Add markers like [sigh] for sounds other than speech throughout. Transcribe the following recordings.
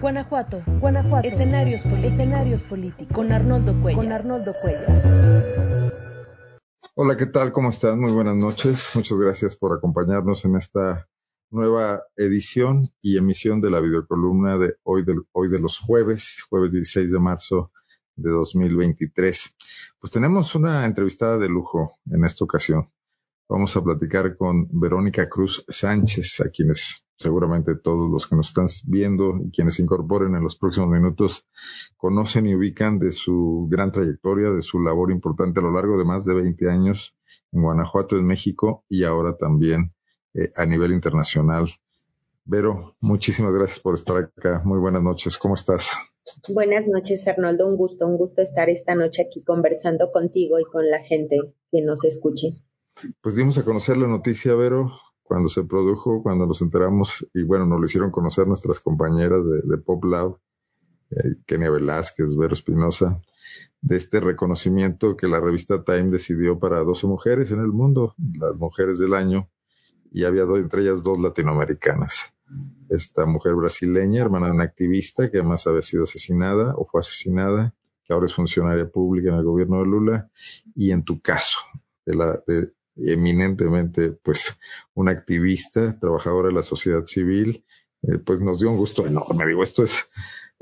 Guanajuato. Escenarios políticos. Con Arnoldo Cuellar. Hola, ¿qué tal? ¿Cómo están? Muy buenas noches. Muchas gracias por acompañarnos en esta nueva edición y emisión de la videocolumna de hoy de, hoy de los jueves, jueves 16 de marzo de 2023. Pues tenemos una entrevistada de lujo en esta ocasión. Vamos a platicar con Verónica Cruz Sánchez, a quienes seguramente todos los que nos están viendo y quienes se incorporen en los próximos minutos conocen y ubican de su gran trayectoria, de su labor importante a lo largo de más de 20 años en Guanajuato, en México y ahora también eh, a nivel internacional. Vero, muchísimas gracias por estar acá. Muy buenas noches. ¿Cómo estás? Buenas noches, Arnoldo. Un gusto, un gusto estar esta noche aquí conversando contigo y con la gente que nos escuche. Pues dimos a conocer la noticia, Vero, cuando se produjo, cuando nos enteramos, y bueno, nos lo hicieron conocer nuestras compañeras de, Pop Lab, eh, Kenia Velázquez, Vero Espinosa, de este reconocimiento que la revista Time decidió para 12 mujeres en el mundo, las mujeres del año, y había entre ellas dos latinoamericanas. Esta mujer brasileña, hermana de una activista que además había sido asesinada o fue asesinada, que ahora es funcionaria pública en el gobierno de Lula, y en tu caso, de la, de, eminentemente pues una activista, trabajadora de la sociedad civil, eh, pues nos dio un gusto enorme. Digo, esto es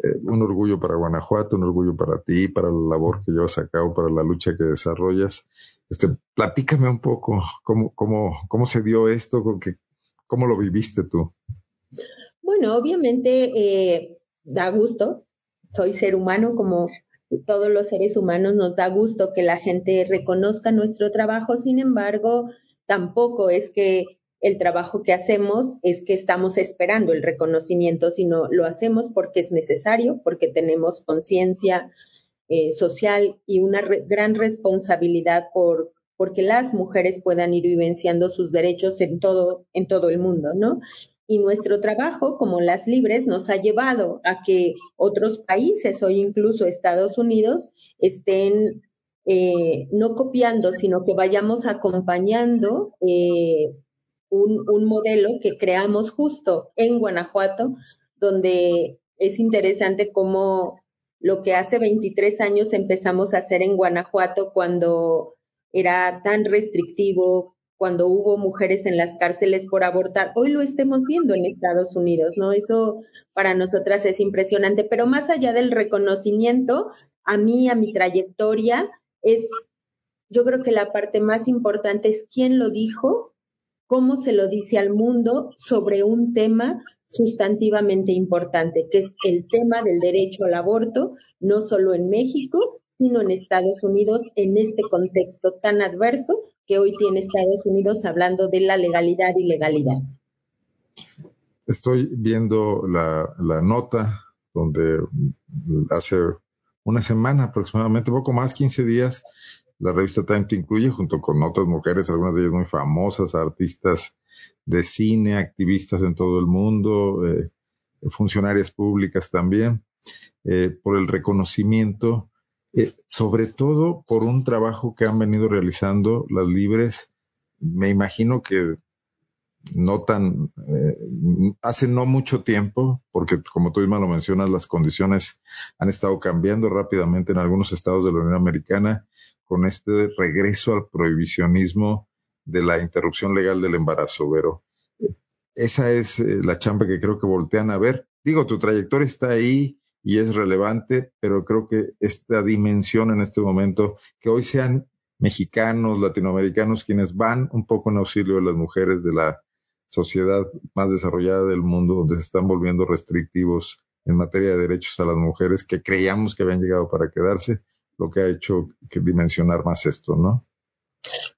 eh, un orgullo para Guanajuato, un orgullo para ti, para la labor que llevas a cabo, para la lucha que desarrollas. Este, platícame un poco cómo, cómo, cómo se dio esto, cómo lo viviste tú. Bueno, obviamente eh, da gusto. Soy ser humano como todos los seres humanos nos da gusto que la gente reconozca nuestro trabajo, sin embargo, tampoco es que el trabajo que hacemos es que estamos esperando el reconocimiento, sino lo hacemos porque es necesario, porque tenemos conciencia eh, social y una gran responsabilidad por porque las mujeres puedan ir vivenciando sus derechos en todo en todo el mundo, ¿no? Y nuestro trabajo como las libres nos ha llevado a que otros países o incluso Estados Unidos estén eh, no copiando, sino que vayamos acompañando eh, un, un, modelo que creamos justo en Guanajuato, donde es interesante cómo lo que hace 23 años empezamos a hacer en Guanajuato cuando era tan restrictivo, cuando hubo mujeres en las cárceles por abortar. Hoy lo estemos viendo en Estados Unidos, ¿no? Eso para nosotras es impresionante, pero más allá del reconocimiento, a mí, a mi trayectoria, es, yo creo que la parte más importante es quién lo dijo, cómo se lo dice al mundo sobre un tema sustantivamente importante, que es el tema del derecho al aborto, no solo en México, sino en Estados Unidos, en este contexto tan adverso que hoy tiene Estados Unidos hablando de la legalidad y legalidad. Estoy viendo la, nota donde hace una semana aproximadamente, poco más, 15 días, la revista Time te incluye junto con otras mujeres, algunas de ellas muy famosas, artistas de cine, activistas en todo el mundo, eh, funcionarias públicas también, eh, por el reconocimiento eh, sobre todo por un trabajo que han venido realizando las libres, me imagino que no tan, eh, hace no mucho tiempo, porque como tú misma lo mencionas, las condiciones han estado cambiando rápidamente en algunos estados de la Unión Americana con este regreso al prohibicionismo de la interrupción legal del embarazo, Vero. Esa es eh, la chamba que creo que voltean a ver. Digo, tu trayectoria está ahí, y es relevante, pero creo que esta dimensión en este momento, que hoy sean mexicanos, latinoamericanos, quienes van un poco en auxilio de las mujeres de la sociedad más desarrollada del mundo, donde se están volviendo restrictivos en materia de derechos a las mujeres que creíamos que habían llegado para quedarse, lo que ha hecho que dimensionar más esto, ¿no?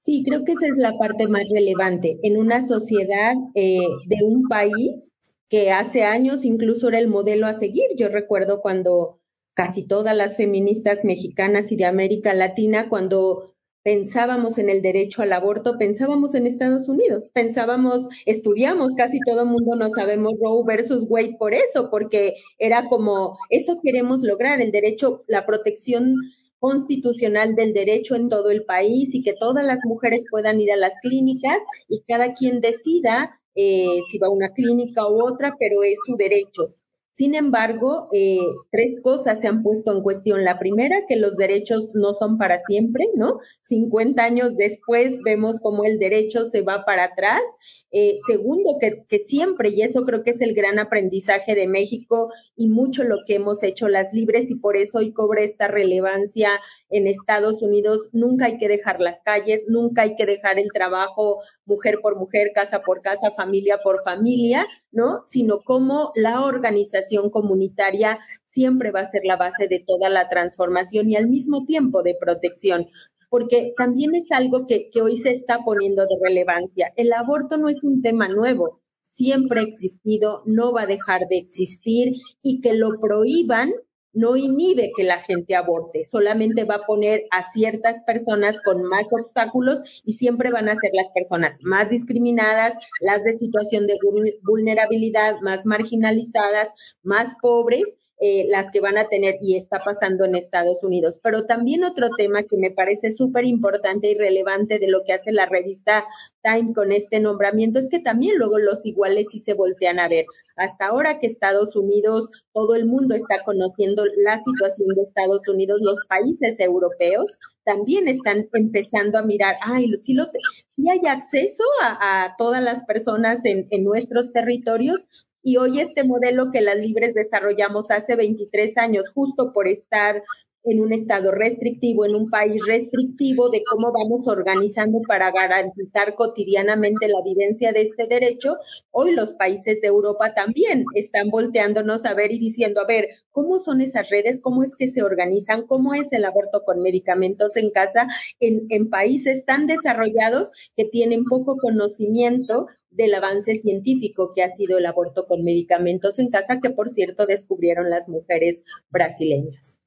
Sí, creo que esa es la parte más relevante. En una sociedad eh, de un país que hace años incluso era el modelo a seguir. Yo recuerdo cuando casi todas las feministas mexicanas y de América Latina, cuando pensábamos en el derecho al aborto, pensábamos en Estados Unidos, pensábamos, estudiamos, casi todo el mundo no sabemos Roe versus Wade por eso, porque era como, eso queremos lograr, el derecho, la protección constitucional del derecho en todo el país y que todas las mujeres puedan ir a las clínicas y cada quien decida eh, si va a una clínica u otra, pero es su derecho. Sin embargo, eh, tres cosas se han puesto en cuestión. La primera, que los derechos no son para siempre, ¿no? 50 años después vemos cómo el derecho se va para atrás. Eh, segundo, que, que siempre, y eso creo que es el gran aprendizaje de México y mucho lo que hemos hecho las libres y por eso hoy cobra esta relevancia en Estados Unidos, nunca hay que dejar las calles, nunca hay que dejar el trabajo mujer por mujer, casa por casa, familia por familia, ¿no? Sino como la organización comunitaria siempre va a ser la base de toda la transformación y al mismo tiempo de protección porque también es algo que, que, hoy se está poniendo de relevancia. El aborto no es un tema nuevo, siempre ha existido, no va a dejar de existir y que lo prohíban no inhibe que la gente aborte, solamente va a poner a ciertas personas con más obstáculos y siempre van a ser las personas más discriminadas, las de situación de vulnerabilidad, más marginalizadas, más pobres eh, las que van a tener y está pasando en Estados Unidos. Pero también otro tema que me parece súper importante y relevante de lo que hace la revista Time con este nombramiento es que también luego los iguales sí se voltean a ver. Hasta ahora que Estados Unidos, todo el mundo está conociendo la situación de Estados Unidos, los países europeos también están empezando a mirar, ay, sí, lo, hay acceso a, todas las personas en nuestros territorios, y hoy este modelo que las libres desarrollamos hace 23 años, justo por estar en un estado restrictivo, en un país restrictivo, de cómo vamos organizando para garantizar cotidianamente la vivencia de este derecho. Hoy los países de Europa también están volteándonos a ver y diciendo, a ver, ¿cómo son esas redes? ¿Cómo es que se organizan? ¿Cómo es el aborto con medicamentos en casa en, en países tan desarrollados que tienen poco conocimiento del avance científico que ha sido el aborto con medicamentos en casa, que por cierto descubrieron las mujeres brasileñas.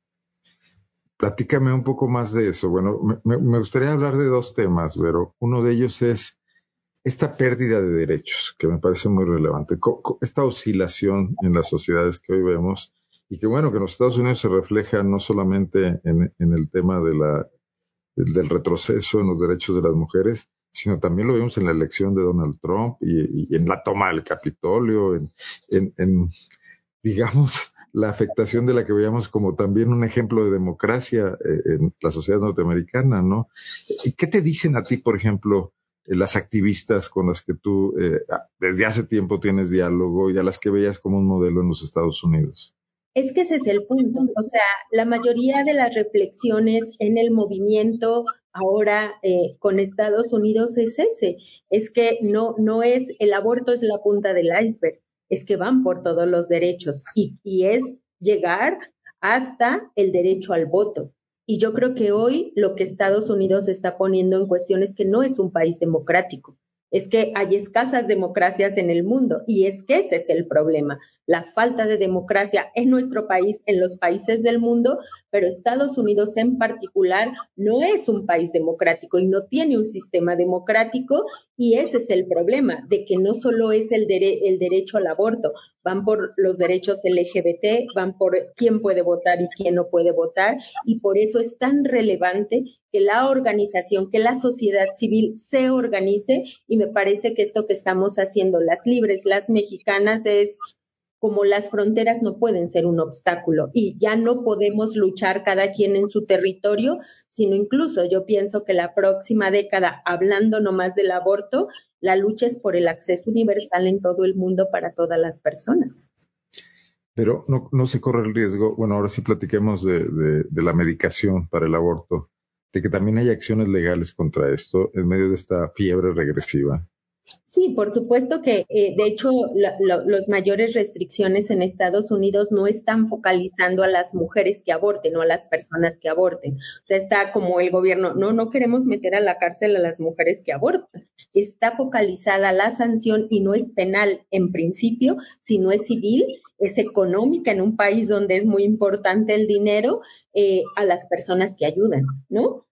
Platícame un poco más de eso. Bueno, me, gustaría hablar de dos temas, pero uno de ellos es esta pérdida de derechos, que me parece muy relevante, esta oscilación en las sociedades que hoy vemos y que bueno, que en los Estados Unidos se refleja no solamente en, el tema del retroceso en los derechos de las mujeres, sino también lo vimos en la elección de Donald Trump y, en la toma del Capitolio, en, digamos, la afectación de la que veíamos como también un ejemplo de democracia eh, en la sociedad norteamericana, ¿no? ¿Qué te dicen a ti, por ejemplo, eh, las activistas con las que tú eh, desde hace tiempo tienes diálogo y a las que veías como un modelo en los Estados Unidos? Es que ese es el punto. O sea, la mayoría de las reflexiones en el movimiento ahora eh, con Estados Unidos es ese. Es que no, no es, el aborto es la punta del iceberg. Es que van por todos los derechos y, y es llegar hasta el derecho al voto. Y yo creo que hoy lo que Estados Unidos está poniendo en cuestión es que no es un país democrático es que hay escasas democracias en el mundo y es que ese es el problema, la falta de democracia en nuestro país, en los países del mundo, pero Estados Unidos en particular no es un país democrático y no tiene un sistema democrático y ese es el problema, de que no solo es el, el derecho al aborto, van por los derechos LGBT, van por quién puede votar y quién no puede votar y por eso es tan relevante que la organización, que la sociedad civil se organice y me parece que esto que estamos haciendo las libres, las mexicanas es como las fronteras no pueden ser un obstáculo y ya no podemos luchar cada quien en su territorio, sino incluso yo pienso que la próxima década, hablando nomás del aborto, la lucha es por el acceso universal en todo el mundo para todas las personas. Pero no, se corre el riesgo, bueno, ahora sí platiquemos de la medicación para el aborto de que también hay acciones legales contra esto en medio de esta fiebre regresiva? Sí, por supuesto que, eh, de hecho, las mayores restricciones en Estados Unidos no están focalizando a las mujeres que aborten o a las personas que aborten. O sea, está como el gobierno, no, no queremos meter a la cárcel a las mujeres que abortan. Está focalizada la sanción y no es penal en principio, sino es civil, es económica en un país donde es muy importante el dinero eh, a las personas que ayudan, ¿no?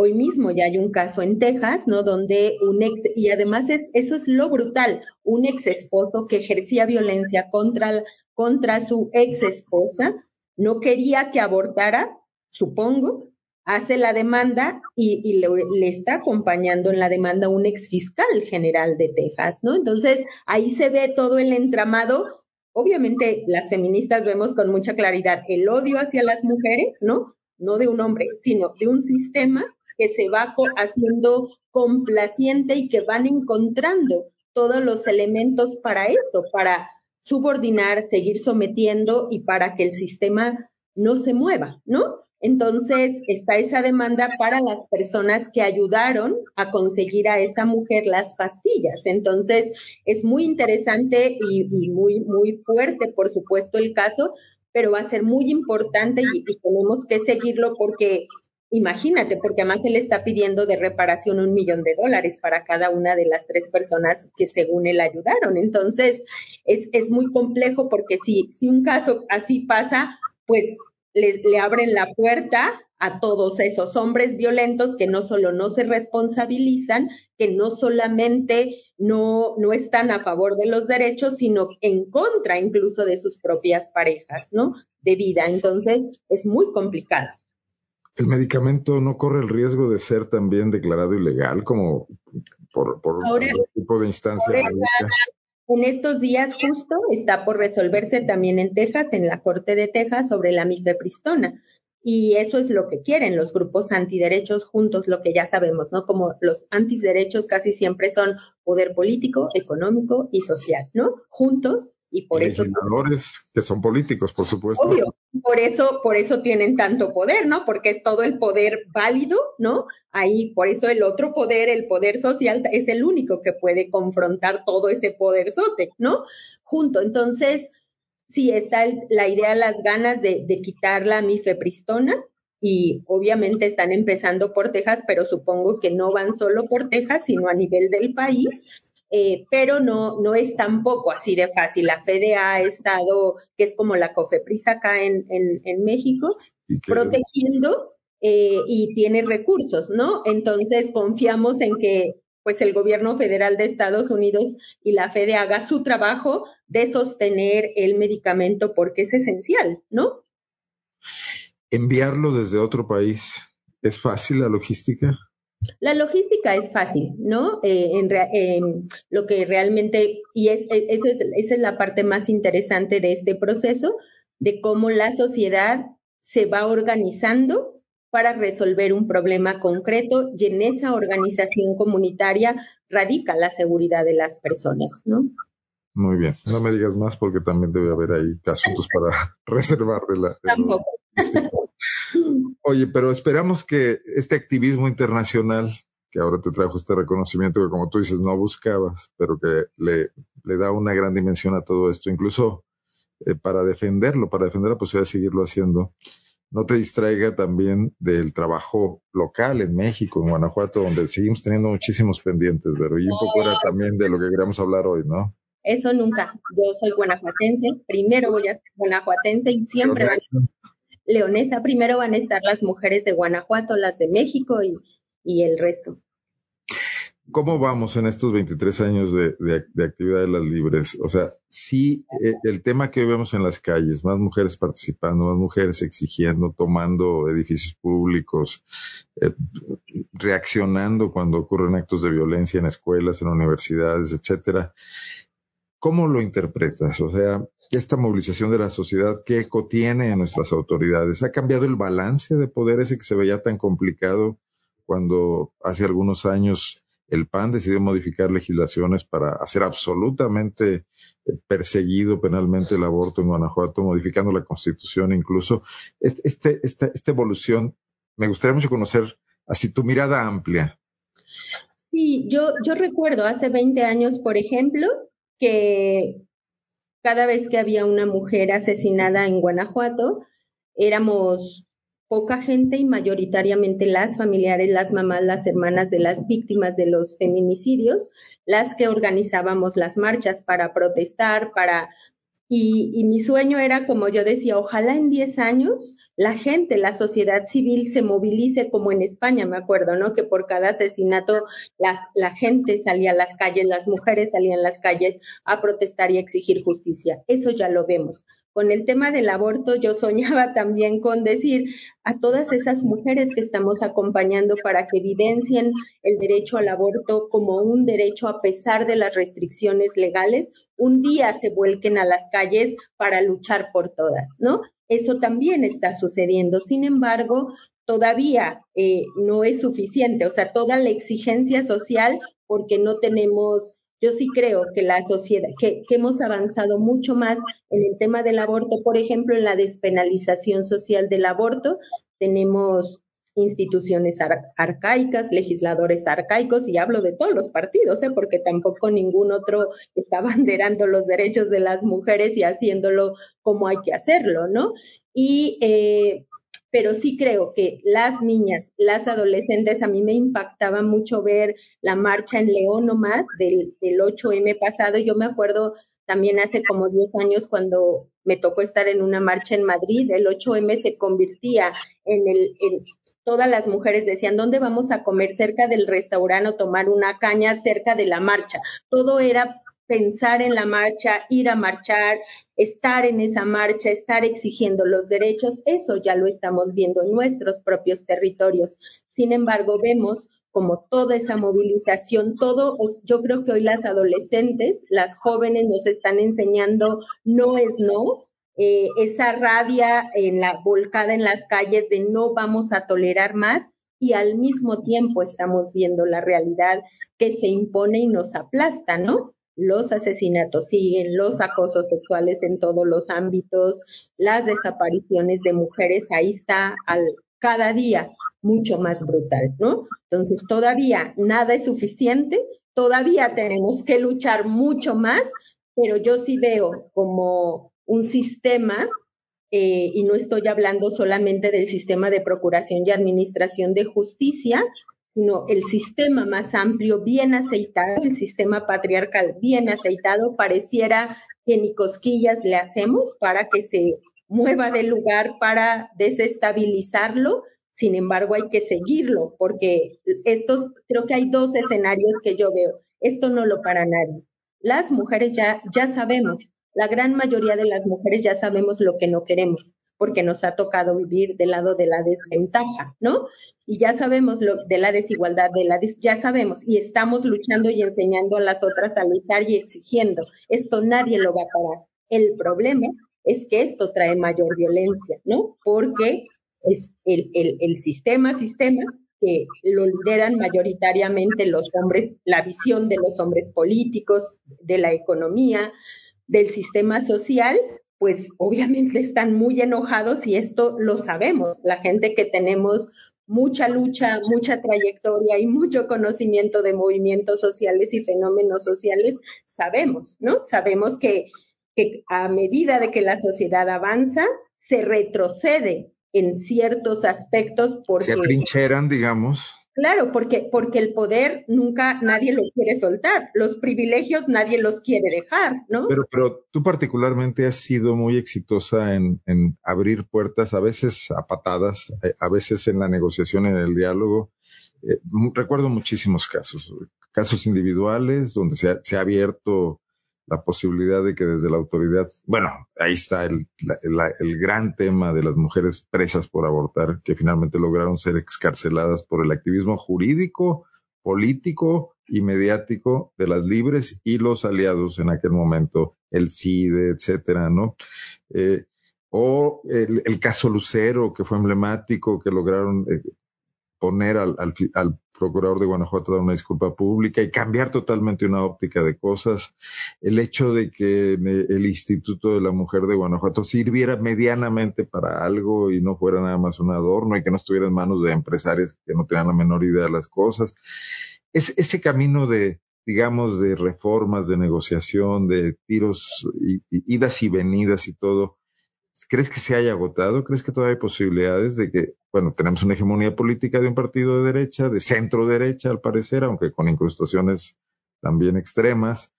Hoy mismo ya hay un caso en Texas, ¿no? Donde un ex, y además es, eso es lo brutal, un ex esposo que ejercía violencia contra, contra su ex esposa, no quería que abortara, supongo, hace la demanda y, le, le, está acompañando en la demanda un ex fiscal general de Texas, ¿no? Entonces, ahí se ve todo el entramado obviamente las feministas vemos con mucha claridad el odio hacia las mujeres, ¿no? No de un hombre, sino de un sistema que se va haciendo complaciente y que van encontrando todos los elementos para eso, para subordinar, seguir sometiendo y para que el sistema no se mueva, ¿no? Entonces está esa demanda para las personas que ayudaron a conseguir a esta mujer las pastillas. Entonces es muy interesante y, muy, muy fuerte, por supuesto, el caso, pero va a ser muy importante y, y tenemos que seguirlo porque Imagínate, porque además él está pidiendo de reparación un millón de dólares para cada una de las tres personas que según él ayudaron. Entonces, es, es muy complejo porque si, si un caso así pasa, pues les, le abren la puerta a todos esos hombres violentos que no solo no se responsabilizan, que no solamente no, no están a favor de los derechos, sino en contra incluso de sus propias parejas, ¿no? De vida. Entonces, es muy complicado. ¿El medicamento no corre el riesgo de ser también declarado ilegal como por, por tipo de instancia En estos días justo está por resolverse también en Texas, en la Corte de Texas, sobre la mifepristona. Y eso es lo que quieren los grupos antiderechos juntos, lo que ya sabemos, ¿no? Como los antiderechos casi siempre son poder político, económico y social, ¿no? Juntos y por eso que son políticos, por supuesto. Obvio, por eso, por eso tienen tanto poder, ¿no? Porque es todo el poder válido, ¿no? Ahí, por eso el otro poder, el poder social, es el único que puede confrontar todo ese poder sote, ¿no? Junto. Entonces, sí está la idea, las ganas de, de quitar la mifepristona, y obviamente están empezando por Texas, pero supongo que no van solo por Texas, sino a nivel del país eh, pero no, no es tampoco así de fácil. La FDA ha estado, que es como la COFEPRIS acá en, en, México, protegiendo eh, y tiene recursos, ¿no? Entonces confiamos en que pues el gobierno federal de Estados Unidos y la FDA haga su trabajo de sostener el medicamento porque es esencial, ¿no? Enviarlo desde otro país, ¿es fácil la logística? La logística es fácil, ¿no? Eh, lo que realmente, y es, e, eso es, esa es la parte más interesante de este proceso, de cómo la sociedad se va organizando para resolver un problema concreto y en esa organización comunitaria radica la seguridad de las personas, ¿no? Muy bien, no me digas más porque también debe haber ahí asuntos para [laughs] reservar de la... Tampoco. Oye, pero esperamos que este activismo internacional, que ahora te trajo este reconocimiento que como tú dices no buscabas, pero que le, le da una gran dimensión a todo esto, incluso eh, para defenderlo, para defender la posibilidad de seguirlo haciendo, no te distraiga también del trabajo local en México, en Guanajuato, donde seguimos teniendo muchísimos pendientes, pero y un poco era también de lo que queríamos hablar hoy, ¿no? Eso nunca. Yo soy guanajuatense, primero voy a ser guanajuatense y siempre voy a leonesa, primero van a estar las mujeres de Guanajuato, las de México y, el resto. ¿Cómo vamos en estos 23 años de, de, actividad de las libres? O sea, sí, eh, el tema que hoy vemos en las calles, más mujeres participando, más mujeres exigiendo, tomando edificios públicos, eh, reaccionando cuando ocurren actos de violencia en escuelas, en universidades, etcétera. ¿Cómo lo interpretas? O sea, esta movilización de la sociedad, ¿qué eco tiene en nuestras autoridades? ¿Ha cambiado el balance de poder ese que se veía tan complicado cuando hace algunos años el PAN decidió modificar legislaciones para hacer absolutamente eh, perseguido penalmente el aborto en Guanajuato, modificando la constitución incluso? Este, esta, esta evolución, me gustaría mucho conocer así tu mirada amplia. Sí, yo, yo recuerdo hace 20 años, por ejemplo, que cada vez que había una mujer asesinada en Guanajuato, éramos poca gente y mayoritariamente las familiares, las mamás, las hermanas de las víctimas de los feminicidios, las que organizábamos las marchas para protestar, para y, mi sueño era, como yo decía, ojalá en 10 años la gente, la sociedad civil se movilice como en España, me acuerdo, ¿no? Que por cada asesinato la, la gente salía a las calles, las mujeres salían a las calles a protestar y a exigir justicia. Eso ya lo vemos con el tema del aborto yo soñaba [laughs] también con decir a todas esas mujeres que estamos acompañando para que evidencien el derecho al aborto como un derecho a pesar de las restricciones legales, un día se vuelquen a las calles para luchar por todas, ¿no? Eso también está sucediendo. Sin embargo, todavía eh, no es suficiente, o sea, toda la exigencia social, porque no tenemos yo sí creo que la sociedad, que, hemos avanzado mucho más en el tema del aborto, por ejemplo, en la despenalización social del aborto, tenemos instituciones arcaicas, legisladores arcaicos, y hablo de todos los partidos, ¿eh? porque tampoco ningún otro está [laughs] banderando los derechos de las mujeres y haciéndolo como hay que hacerlo, ¿no? Y eh, pero sí creo que las niñas, las adolescentes, a mí me impactaba mucho ver la marcha en León nomás del, del 8M pasado. Yo me acuerdo también hace como 10 años cuando me tocó estar en una marcha en Madrid, el 8M se convertía en el, en, todas las mujeres decían, ¿dónde vamos a comer? Cerca del restaurante o tomar una caña cerca de la marcha. Todo era pensar en la marcha, ir a marchar, estar en esa marcha, estar exigiendo los derechos, eso ya lo estamos viendo en nuestros propios territorios. Sin embargo, vemos como toda esa movilización, todo, yo creo que hoy las adolescentes, las jóvenes nos están enseñando no es no, eh, esa rabia en la volcada en las calles de no vamos a tolerar más y al mismo tiempo estamos viendo la realidad que se impone y nos aplasta, ¿no? Los asesinatos siguen, los acosos sexuales en todos los ámbitos, las desapariciones de mujeres, ahí está al, cada día mucho más brutal, ¿no? Entonces, todavía nada es suficiente, todavía tenemos que luchar mucho más, pero yo sí veo como un sistema, eh, y no estoy hablando solamente del sistema de procuración y administración de justicia, sino el sistema más amplio, bien aceitado, el sistema patriarcal bien aceitado, pareciera que ni cosquillas le hacemos para que se mueva del lugar para desestabilizarlo. Sin embargo, hay que seguirlo porque estos, creo que hay dos escenarios que yo veo. Esto no lo para nadie. Las mujeres ya, ya sabemos, la gran mayoría de las mujeres ya sabemos lo que no queremos porque nos ha tocado vivir del lado de la desventaja, ¿no? Y ya sabemos lo de la desigualdad, de la ya sabemos y estamos luchando y enseñando a las otras a luchar y exigiendo. Esto nadie lo va a parar. El problema es que esto trae mayor violencia, ¿no? Porque es el, el, el sistema, sistema que lo lideran mayoritariamente los hombres, la visión de los hombres políticos, de la economía, del sistema social, pues obviamente están muy enojados y esto lo sabemos. La gente que tenemos mucha lucha, mucha trayectoria y mucho conocimiento de movimientos sociales y fenómenos sociales, sabemos, ¿no? Sabemos que, que a medida de que la sociedad avanza, se retrocede en ciertos aspectos porque... Se atrincheran, digamos. Claro, porque, porque el poder nunca nadie lo quiere soltar, los privilegios nadie los quiere dejar, ¿no? Pero, pero tú particularmente has sido muy exitosa en, en abrir puertas, a veces a patadas, eh, a veces en la negociación, en el diálogo. Eh, recuerdo muchísimos casos, casos individuales donde se ha, se ha abierto la posibilidad de que desde la autoridad, bueno, ahí está el, el, gran tema de las mujeres presas por abortar, que finalmente lograron ser excarceladas por el activismo jurídico, político y mediático de las libres y los aliados en aquel momento, el CIDE, etcétera, ¿no? Eh, o el, caso Lucero, que fue emblemático, que lograron eh, poner al, procurador de Guanajuato dar una disculpa pública y cambiar totalmente una óptica de cosas. El hecho de que el Instituto de la Mujer de Guanajuato sirviera medianamente para algo y no fuera nada más un adorno y que no estuviera en manos de empresarios que no tenían la menor idea de las cosas. Es ese camino de, digamos, de reformas, de negociación, de tiros, y, idas y venidas y todo, ¿Crees que se haya agotado? ¿Crees que todavía hay posibilidades de que, bueno, tenemos una hegemonía política de un partido de derecha, de centro derecha al parecer, aunque con incrustaciones también extremas?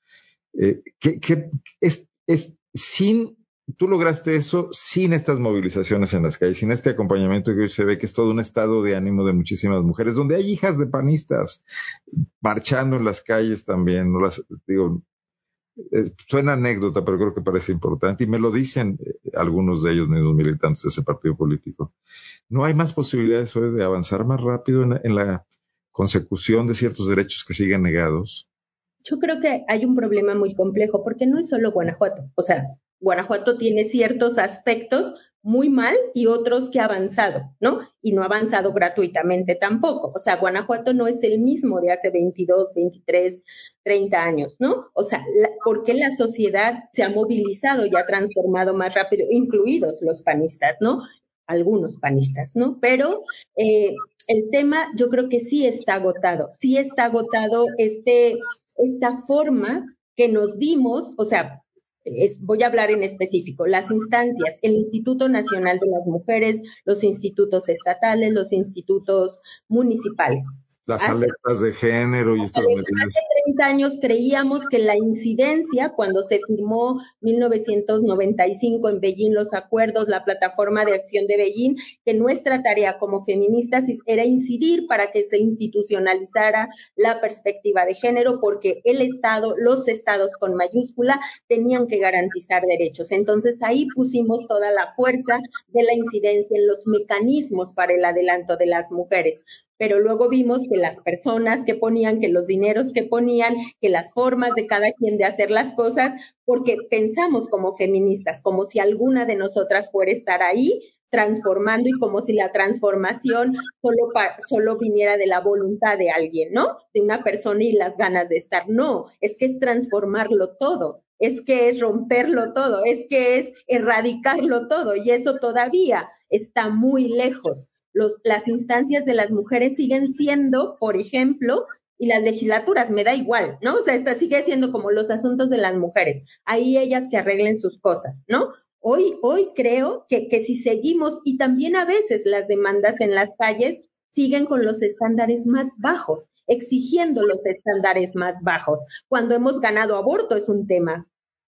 Eh, que, es, es sin, tú lograste eso sin estas movilizaciones en las calles, sin este acompañamiento que hoy se ve que es todo un estado de ánimo de muchísimas mujeres, donde hay hijas de panistas marchando en las calles también, no las digo, suena anécdota, pero creo que parece importante y me lo dicen eh, algunos de ellos mismos militantes de ese partido político. No hay más posibilidades de avanzar más rápido en la consecución de ciertos derechos que siguen negados. Yo creo que hay un problema muy complejo porque no es solo Guanajuato. O sea, Guanajuato tiene ciertos aspectos muy mal y otros que ha avanzado, ¿no? Y no ha avanzado gratuitamente tampoco. O sea, Guanajuato no es el mismo de hace 22, 23, 30 años, ¿no? O sea, ¿por qué la sociedad se ha movilizado y ha transformado más rápido, incluidos los panistas, ¿no? Algunos panistas, ¿no? Pero eh, el tema yo creo que sí está agotado, sí está agotado este, esta forma que nos dimos, o sea, voy a hablar en específico, las instancias, el Instituto Nacional de las Mujeres, los institutos estatales, los institutos municipales. Las alertas de género y Hace 30 años creíamos que la incidencia, cuando se firmó 1995 en Beijing los acuerdos, la plataforma de acción de Beijing, que nuestra tarea como feministas era incidir para que se institucionalizara la perspectiva de género, porque el Estado, los estados con mayúscula, tenían que garantizar derechos. Entonces ahí pusimos toda la fuerza de la incidencia en los mecanismos para el adelanto de las mujeres pero luego vimos que las personas que ponían, que los dineros que ponían, que las formas de cada quien de hacer las cosas, porque pensamos como feministas, como si alguna de nosotras fuera estar ahí transformando y como si la transformación solo, solo viniera de la voluntad de alguien, ¿no? De una persona y las ganas de estar. No, es que es transformarlo todo es que es romperlo todo, es que es erradicarlo todo y eso todavía está muy lejos las instancias de las mujeres siguen siendo, por ejemplo, y las legislaturas, me da igual, ¿no? O sea, esta sigue siendo como los asuntos de las mujeres, ahí ellas que arreglen sus cosas, ¿no? Hoy, hoy creo que, que si seguimos, y también a veces las demandas en las calles siguen con los estándares más bajos, exigiendo los estándares más bajos. Cuando hemos ganado aborto es un tema.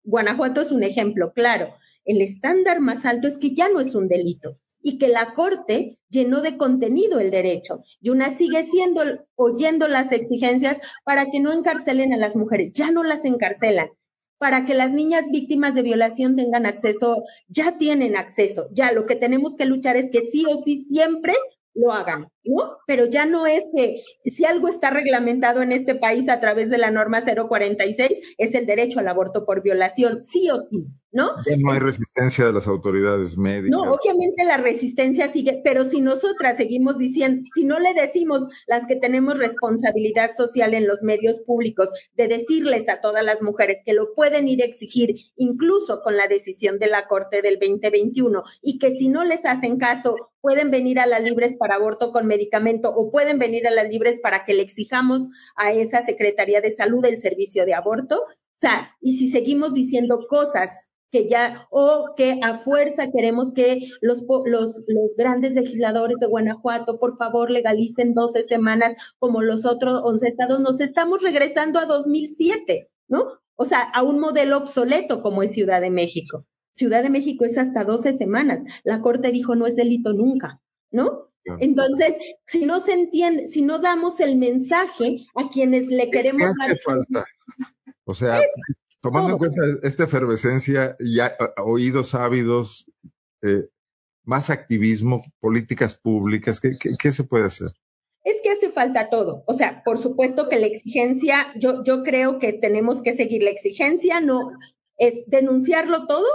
Guanajuato es un ejemplo claro. El estándar más alto es que ya no es un delito y que la Corte llenó de contenido el derecho. Y una sigue siendo, oyendo las exigencias para que no encarcelen a las mujeres. Ya no las encarcelan. Para que las niñas víctimas de violación tengan acceso, ya tienen acceso. Ya lo que tenemos que luchar es que sí o sí siempre lo hagan, ¿no? Pero ya no es que si algo está reglamentado en este país a través de la norma 046 es el derecho al aborto por violación, sí o sí. ¿no? no hay resistencia de las autoridades médicas. No, obviamente la resistencia sigue, pero si nosotras seguimos diciendo, si no le decimos las que tenemos responsabilidad social en los medios públicos de decirles a todas las mujeres que lo pueden ir a exigir incluso con la decisión de la Corte del 2021 y que si no les hacen caso pueden venir a las libres para aborto con medicamento o pueden venir a las libres para que le exijamos a esa Secretaría de Salud el servicio de aborto. O sea, y si seguimos diciendo cosas que ya, o que a fuerza queremos que los, los, los grandes legisladores de Guanajuato, por favor, legalicen 12 semanas como los otros 11 estados, nos estamos regresando a 2007, ¿no? O sea, a un modelo obsoleto como es Ciudad de México. Ciudad de México es hasta 12 semanas. La Corte dijo no es delito nunca, ¿no? Entonces, si no se entiende, si no damos el mensaje a quienes le queremos ¿Qué hace falta? O sea, Tomando en cuenta esta efervescencia y oídos ávidos, eh, más activismo, políticas públicas, ¿qué, ¿qué, se puede hacer? Es que hace falta todo. O sea, por supuesto que la exigencia, yo, yo creo que tenemos que seguir la exigencia, no es denunciarlo todo,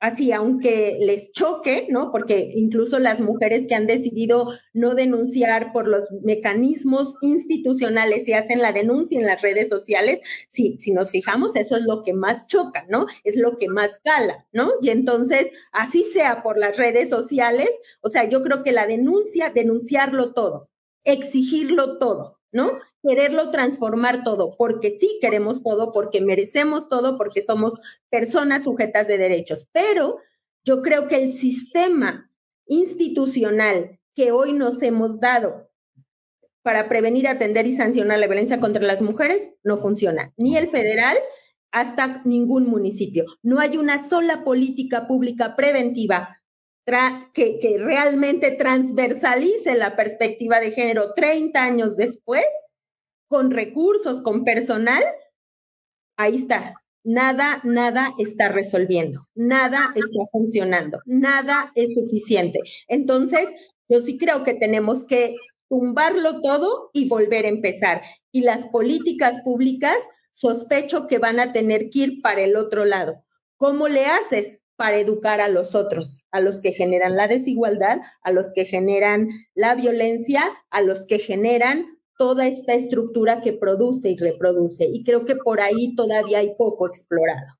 así, aunque les choque, ¿no? Porque incluso las mujeres que han decidido no denunciar por los mecanismos institucionales y hacen la denuncia en las redes sociales, si, si nos fijamos, eso es lo que más choca, ¿no? Es lo que más cala, ¿no? Y entonces, así sea por las redes sociales, o sea, yo creo que la denuncia, denunciarlo todo, exigirlo todo, ¿no? Quererlo transformar todo, porque sí queremos todo, porque merecemos todo, porque somos personas sujetas de derechos. Pero yo creo que el sistema institucional que hoy nos hemos dado para prevenir, atender y sancionar la violencia contra las mujeres no funciona. Ni el federal hasta ningún municipio. No hay una sola política pública preventiva que, que, realmente transversalice la perspectiva de género 30 años después, con recursos, con personal, ahí está. nada, nada está resolviendo, nada está funcionando, nada es suficiente. Entonces, yo sí creo que tenemos que tumbarlo todo y volver a empezar. Y las políticas públicas sospecho que van a tener que ir para el otro lado. ¿Cómo le haces para educar a los otros, a los que generan la desigualdad, a los que generan la violencia, a los que generan toda esta estructura que produce y reproduce. Y creo que por ahí todavía hay poco explorado.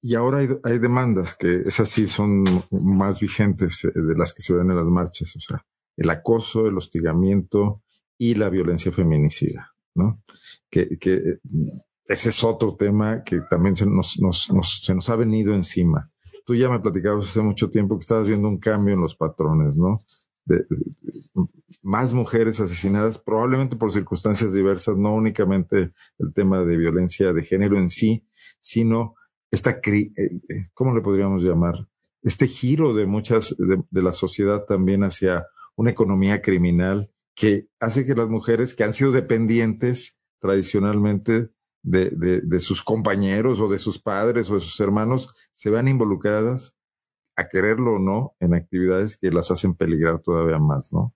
Y ahora hay, demandas que esas sí son más vigentes eh, de las que se ven en las marchas, o sea, el acoso, el hostigamiento y la violencia feminicida, ¿no? Que, que eh, ese es otro tema que también se nos, nos, nos, se nos ha venido encima. Tú ya me platicabas hace mucho tiempo que estabas viendo un cambio en los patrones, ¿no? De, más mujeres asesinadas, probablemente por circunstancias diversas, no únicamente el tema de violencia de género en sí, sino esta, eh, eh, ¿cómo le podríamos llamar? Este giro de muchas, de, la sociedad también hacia una economía criminal que hace que las mujeres que han sido dependientes tradicionalmente de, de, sus compañeros o de sus padres o de sus hermanos se vean involucradas a quererlo o no, en actividades que las hacen peligrar todavía más, ¿no?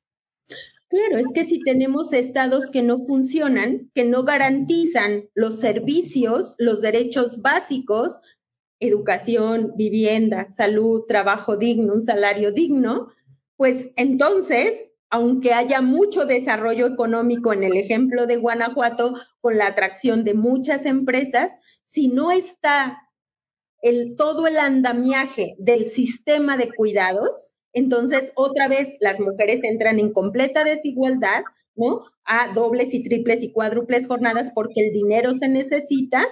Claro, es que si tenemos estados que no funcionan, que no garantizan los servicios, los derechos básicos, educación, vivienda, salud, trabajo digno, un salario digno, pues entonces, aunque haya mucho desarrollo económico en el ejemplo de Guanajuato, con la atracción de muchas empresas, si no está el, todo el andamiaje del sistema de cuidados, entonces otra vez las mujeres entran en completa desigualdad, ¿no? A dobles y triples y cuádruples jornadas porque el dinero se necesita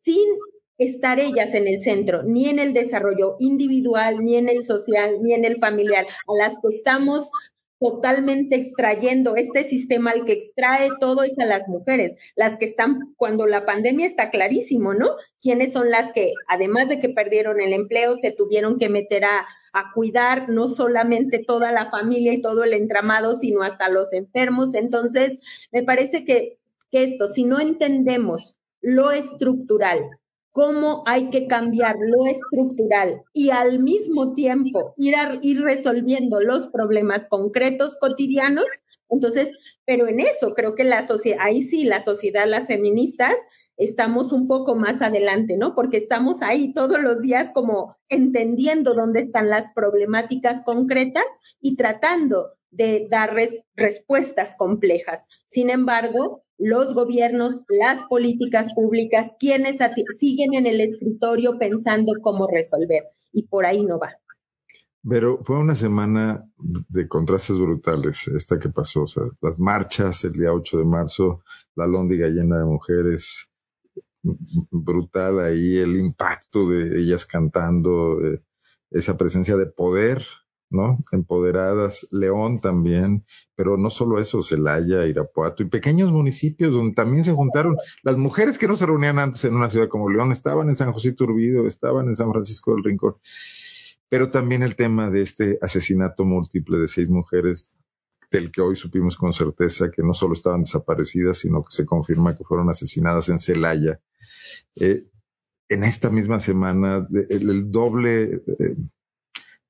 sin estar ellas en el centro, ni en el desarrollo individual, ni en el social, ni en el familiar, a las que estamos totalmente extrayendo este sistema al que extrae todo es a las mujeres, las que están cuando la pandemia está clarísimo, ¿no? ¿Quiénes son las que, además de que perdieron el empleo, se tuvieron que meter a, cuidar no solamente toda la familia y todo el entramado, sino hasta los enfermos? Entonces, me parece que esto, si no entendemos lo estructural, cómo hay que cambiar lo estructural y al mismo tiempo ir, a, ir resolviendo los problemas concretos cotidianos. Entonces, pero en eso creo que la sociedad, ahí sí, la sociedad, las feministas, estamos un poco más adelante, ¿no? Porque estamos ahí todos los días como entendiendo dónde están las problemáticas concretas y tratando de dar respuestas complejas. Sin embargo, los gobiernos, las políticas públicas, quienes siguen en el escritorio pensando cómo resolver. Y por ahí no va. Pero fue una semana de contrastes brutales, esta que pasó. O sea, las marchas el día 8 de marzo, la lóndiga llena de mujeres, brutal ahí el impacto de ellas cantando, eh, esa presencia de poder ¿no? Empoderadas, León también, pero no solo eso, Celaya, Irapuato y pequeños municipios donde también se juntaron las mujeres que no se reunían antes en una ciudad como León, estaban en San José Turbide, estaban en San Francisco del Rincón, pero también el tema de este asesinato múltiple de seis mujeres del que hoy supimos con certeza que no solo estaban desaparecidas, sino que se confirma que fueron asesinadas en Celaya. Eh, en esta misma semana, el, doble eh,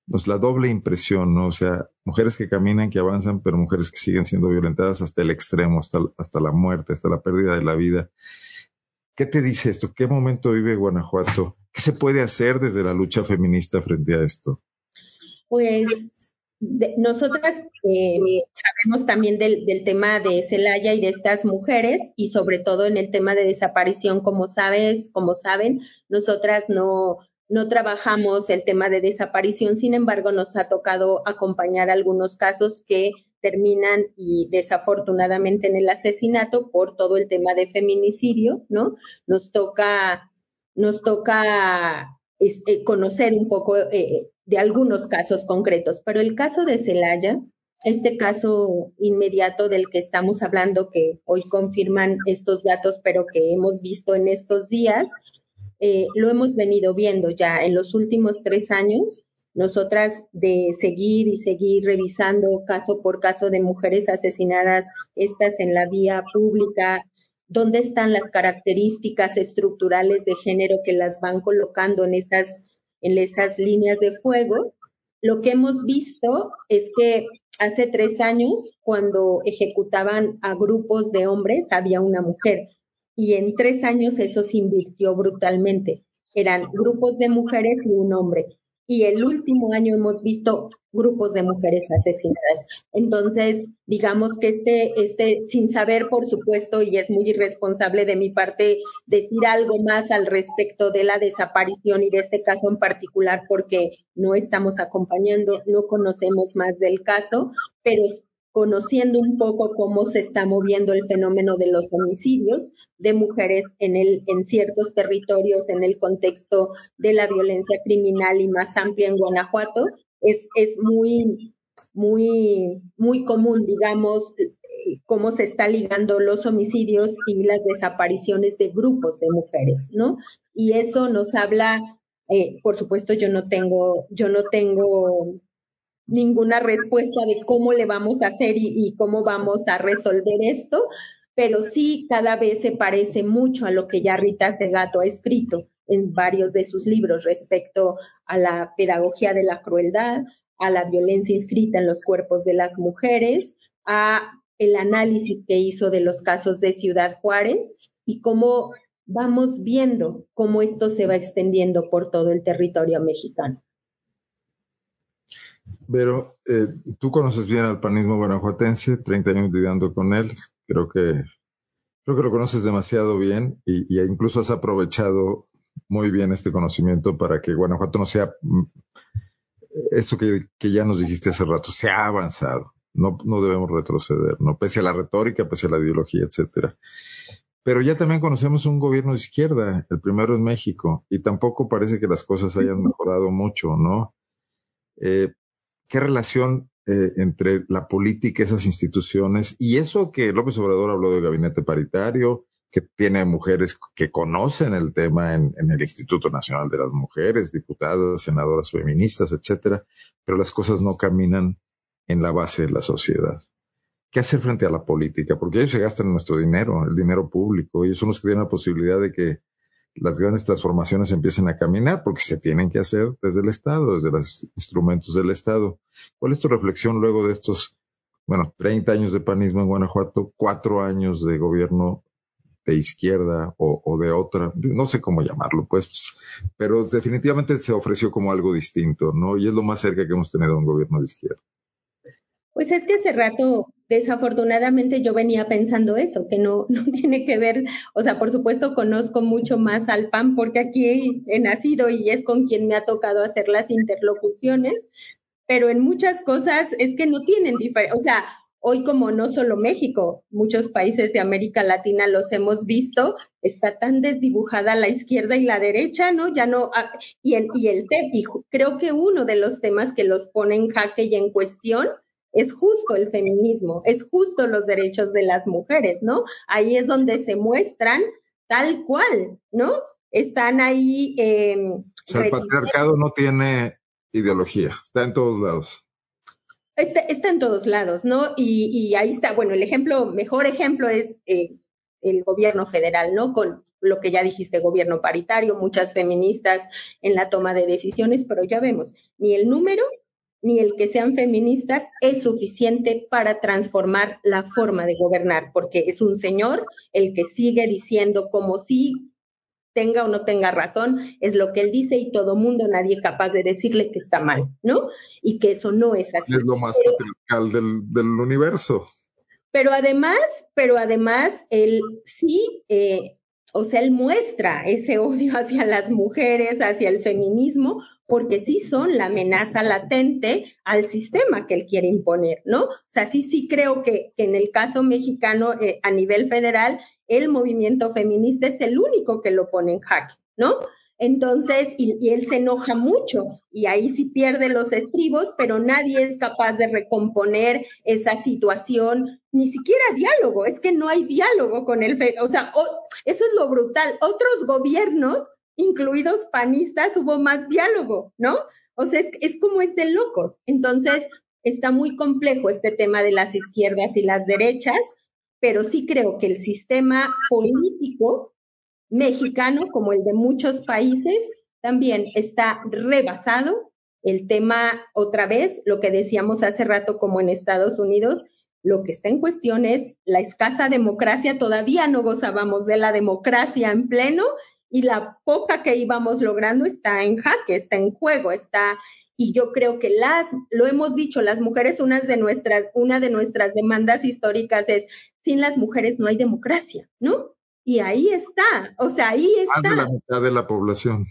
pues la doble impresión, ¿no? O sea, mujeres que caminan, que avanzan, pero mujeres que siguen siendo violentadas hasta el extremo, hasta, hasta la muerte, hasta la pérdida de la vida. ¿Qué te dice esto? ¿Qué momento vive Guanajuato? ¿Qué se puede hacer desde la lucha feminista frente a esto? Pues nosotras eh, sabemos también del, del, tema de Celaya y de estas mujeres y sobre todo en el tema de desaparición, como sabes, como saben, nosotras no, no trabajamos el tema de desaparición, sin embargo, nos ha tocado acompañar algunos casos que terminan y desafortunadamente en el asesinato por todo el tema de feminicidio, ¿no? Nos toca, nos toca este, conocer un poco eh, de algunos casos concretos, pero el caso de Celaya, este caso inmediato del que estamos hablando, que hoy confirman estos datos, pero que hemos visto en estos días, eh, lo hemos venido viendo ya en los últimos tres años. Nosotras de seguir y seguir revisando caso por caso de mujeres asesinadas, estas en la vía pública, dónde están las características estructurales de género que las van colocando en esas, en esas líneas de fuego. Lo que hemos visto es que hace tres años, cuando ejecutaban a grupos de hombres, había una mujer. Y en tres años eso se invirtió brutalmente. Eran grupos de mujeres y un hombre y el último año hemos visto grupos de mujeres asesinadas. Entonces, digamos que este, este, sin saber, por supuesto, y es muy irresponsable de mi parte decir algo más al respecto de la desaparición y de este caso en particular, porque no estamos acompañando, no conocemos más del caso, pero conociendo un poco cómo se está moviendo el fenómeno de los homicidios de mujeres en, el, en ciertos territorios en el contexto de la violencia criminal y más amplia en Guanajuato, es, es muy, muy, muy común, digamos, cómo se está ligando los homicidios y las desapariciones de grupos de mujeres, ¿no? Y eso nos habla, eh, por supuesto, yo no tengo, yo no tengo ninguna respuesta de cómo le vamos a hacer y, cómo vamos a resolver esto, pero sí cada vez se parece mucho a lo que ya Rita Segato ha escrito en varios de sus libros respecto a la pedagogía de la crueldad, a la violencia inscrita en los cuerpos de las mujeres, a el análisis que hizo de los casos de Ciudad Juárez y cómo vamos viendo cómo esto se va extendiendo por todo el territorio mexicano. Pero eh, tú conoces bien al panismo guanajuatense, 30 años lidiando con él, creo que, creo que lo conoces demasiado bien y, incluso has aprovechado muy bien este conocimiento para que Guanajuato no sea mm, esto que, que ya nos dijiste hace rato, se ha avanzado, no, no debemos retroceder, no pese a la retórica, pese a la ideología, etcétera. Pero ya también conocemos un gobierno de izquierda, el primero en México, y tampoco parece que las cosas hayan mejorado mucho, ¿no? Eh, ¿Qué relación eh, entre la política, esas instituciones y eso que López Obrador habló de gabinete paritario, que tiene mujeres que conocen el tema en, el Instituto Nacional de las Mujeres, diputadas, senadoras feministas, etcétera, pero las cosas no caminan en la base de la sociedad. ¿Qué hacer frente a la política? Porque ellos se gastan nuestro dinero, el dinero público, ellos son los que tienen la posibilidad de que las grandes transformaciones empiecen a caminar, porque se tienen que hacer desde el Estado, desde los instrumentos del Estado. ¿Cuál es tu reflexión luego de estos, bueno, 30 años de panismo en Guanajuato, cuatro años de gobierno de izquierda o, de otra, no sé cómo llamarlo, pues, pero definitivamente se ofreció como algo distinto, ¿no? Y es lo más cerca que hemos tenido a un gobierno de izquierda. Pues es que hace rato, desafortunadamente, yo venía pensando eso, que no, [laughs] no tiene que ver, o sea, por supuesto conozco mucho más al PAN porque aquí he nacido y es con quien me ha tocado hacer las interlocuciones, pero en muchas cosas es que no tienen diferencia, o sea, hoy como no solo México, muchos países de América Latina los hemos visto, está tan desdibujada la izquierda y la derecha, ¿no? Ya no, ah, y el, y el y creo que uno de los temas que los pone en jaque y en cuestión es justo el feminismo, es justo los derechos de las mujeres, ¿no? Ahí es donde se muestran tal cual, ¿no? Están ahí. Eh, o sea, el patriarcado no tiene ideología, está en todos lados. Está, está en todos lados, ¿no? Y, y, ahí está, bueno, el ejemplo, mejor ejemplo es eh, el gobierno federal, ¿no? Con lo que ya dijiste, gobierno paritario, muchas feministas en la toma de decisiones, pero ya vemos, ni el número ni el que sean feministas es suficiente para transformar la forma de gobernar, porque es un señor el que sigue diciendo como si tenga o no tenga razón, es lo que él dice y todo mundo, nadie capaz de decirle que está mal, ¿no? Y que eso no es así. Es lo más patriarcal del, universo. Pero además, pero además, él sí, eh, o sea, él muestra ese odio [laughs] hacia las mujeres, hacia el feminismo, porque sí son la amenaza latente al sistema que él quiere imponer, ¿no? O sea, sí, sí creo que, en el caso mexicano, eh, a nivel federal, el movimiento feminista es el único que lo pone en jaque, ¿no? Entonces, y, él se enoja mucho y ahí sí pierde los estribos, pero nadie es capaz de recomponer esa situación, ni siquiera diálogo, es que no hay diálogo con el, o sea, eso es lo brutal. Otros gobiernos incluidos panistas, hubo más diálogo, ¿no? O sea, es, como es de locos. Entonces, está muy complejo este tema de las izquierdas y las derechas, pero sí creo que el sistema político mexicano, como el de muchos países, también está rebasado. El tema, otra vez, lo que decíamos hace rato, como en Estados Unidos, lo que está en cuestión es la escasa democracia. Todavía no gozábamos de la democracia en pleno y la poca que íbamos logrando está en jaque, está en juego, está y yo creo que las, lo hemos dicho, las mujeres, una de nuestras, una de nuestras demandas históricas es, sin las mujeres no hay democracia, ¿no? Y ahí está, o sea, ahí está. Más de la mitad de la población.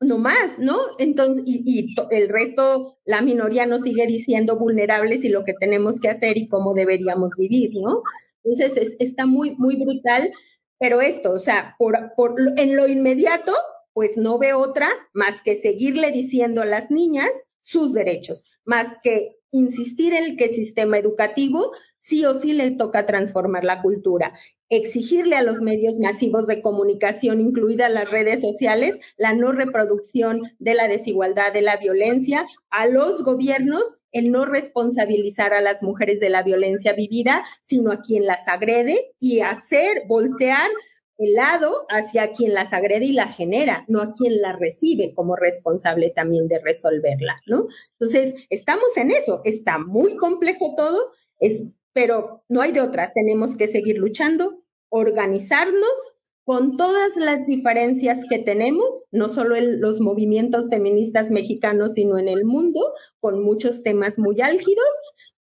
No más, ¿no? Entonces, y, y el resto, la minoría nos sigue diciendo vulnerables y lo que tenemos que hacer y cómo deberíamos vivir, ¿no? Entonces, está muy, muy brutal, pero esto, o sea, por, por, en lo inmediato, pues no ve otra más que seguirle diciendo a las niñas sus derechos, más que insistir en que el sistema educativo sí o sí le toca transformar la cultura, exigirle a los medios masivos de comunicación, incluidas las redes sociales, la no reproducción de la desigualdad, de la violencia, a los gobiernos el no responsabilizar a las mujeres de la violencia vivida, sino a quien las agrede y hacer voltear el lado hacia quien las agrede y la genera, no a quien la recibe como responsable también de resolverla, ¿no? Entonces, estamos en eso, está muy complejo todo, es, pero no hay de otra, tenemos que seguir luchando, organizarnos con todas las diferencias que tenemos, no solo en los movimientos feministas mexicanos, sino en el mundo, con muchos temas muy álgidos,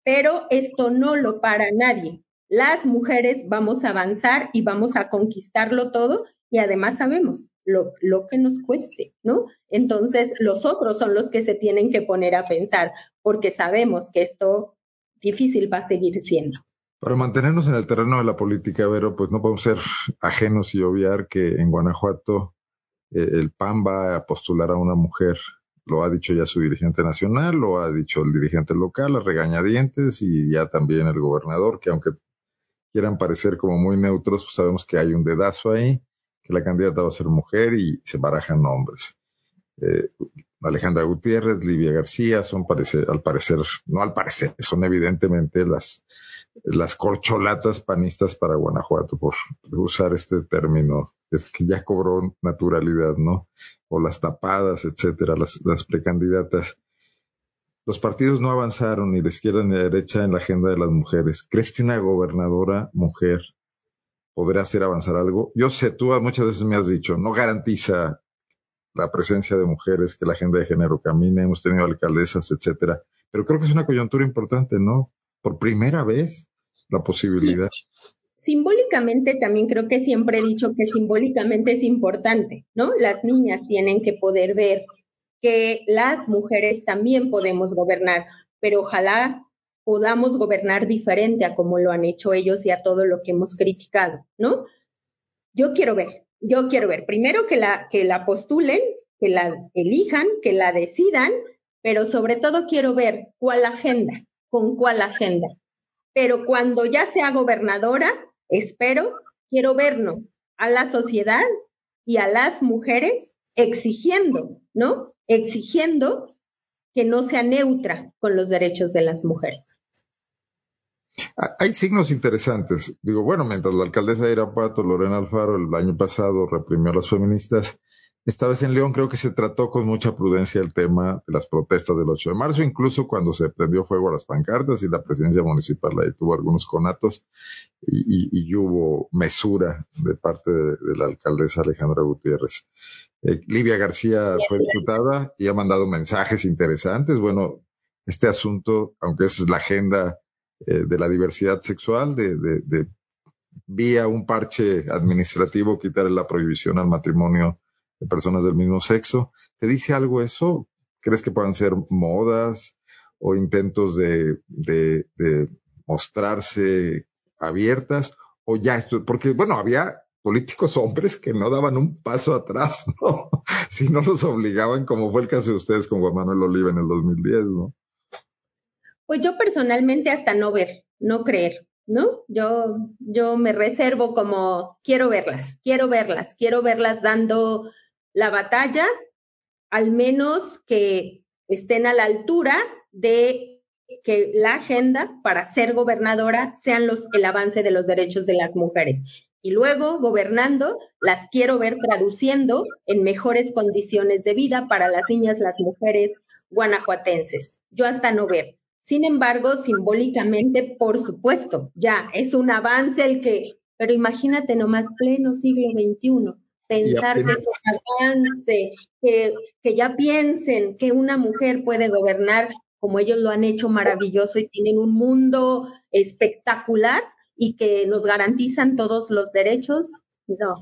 pero esto no lo para nadie las mujeres vamos a avanzar y vamos a conquistarlo todo y además sabemos lo, lo, que nos cueste, ¿no? Entonces, los otros son los que se tienen que poner a pensar, porque sabemos que esto difícil va a seguir siendo. Para mantenernos en el terreno de la política, Vero, pues no podemos ser ajenos y obviar que en Guanajuato eh, el PAN va a postular a una mujer. Lo ha dicho ya su dirigente nacional, lo ha dicho el dirigente local, a regañadientes, y ya también el gobernador, que aunque quieran parecer como muy neutros, pues sabemos que hay un dedazo ahí, que la candidata va a ser mujer y se barajan nombres. Eh, Alejandra Gutiérrez, Livia García, son parecer, al parecer, no al parecer, son evidentemente las, las corcholatas panistas para Guanajuato, por usar este término, es que ya cobró naturalidad, ¿no? O las tapadas, etcétera, las, precandidatas. Los partidos no avanzaron ni la izquierda ni la derecha en la agenda de las mujeres. ¿Crees que una gobernadora mujer podrá hacer avanzar algo? Yo sé, tú muchas veces me has dicho, no garantiza la presencia de mujeres, que la agenda de género camine, hemos tenido alcaldesas, etcétera. Pero creo que es una coyuntura importante, ¿no? Por primera vez, la posibilidad. Simbólicamente también creo que siempre he dicho que simbólicamente es importante, ¿no? Las niñas tienen que poder ver que las mujeres también podemos gobernar, pero ojalá podamos gobernar diferente a como lo han hecho ellos y a todo lo que hemos criticado, ¿no? Yo quiero ver, yo quiero ver, primero que la, que la postulen, que la elijan, que la decidan, pero sobre todo quiero ver cuál agenda, con cuál agenda. Pero cuando ya sea gobernadora, espero, quiero vernos a la sociedad y a las mujeres exigiendo, ¿no? exigiendo que no sea neutra con los derechos de las mujeres. Hay signos interesantes. Digo, bueno, mientras la alcaldesa de Irapuato, Lorena Alfaro, el año pasado reprimió a las feministas, esta vez en León creo que se trató con mucha prudencia el tema de las protestas del 8 de marzo, incluso cuando se prendió fuego a las pancartas y la presidencia municipal ahí tuvo algunos conatos y, hubo mesura de parte de, la alcaldesa Alejandra Gutiérrez. Eh, Livia García fue diputada y ha mandado mensajes interesantes. Bueno, este asunto, aunque es la agenda eh, de la diversidad sexual, de, de vía un parche administrativo quitar la prohibición al matrimonio de personas del mismo sexo. ¿Te dice algo eso? ¿Crees que puedan ser modas o intentos de, de, mostrarse abiertas? O ya esto, porque bueno, había políticos hombres que no daban un paso atrás, [laughs] ¿no? si no los obligaban, como fue el caso de ustedes con Juan Manuel Oliva en el 2010, ¿no? Pues yo personalmente hasta no ver, no creer. ¿no? Yo, yo me reservo como quiero verlas, quiero verlas, quiero verlas dando la batalla, al menos que estén a la altura de que la agenda para ser gobernadora sean los, el avance de los derechos de las mujeres. Y luego, gobernando, las quiero ver traduciendo en mejores condiciones de vida para las niñas, las mujeres guanajuatenses. Yo hasta no ver. Sin embargo, simbólicamente, por supuesto, ya es un avance el que, pero imagínate nomás pleno siglo XXI, pensar que es un avance, que, que ya piensen que una mujer puede gobernar como ellos lo han hecho maravilloso y tienen un mundo espectacular y que nos garantizan todos los derechos, no.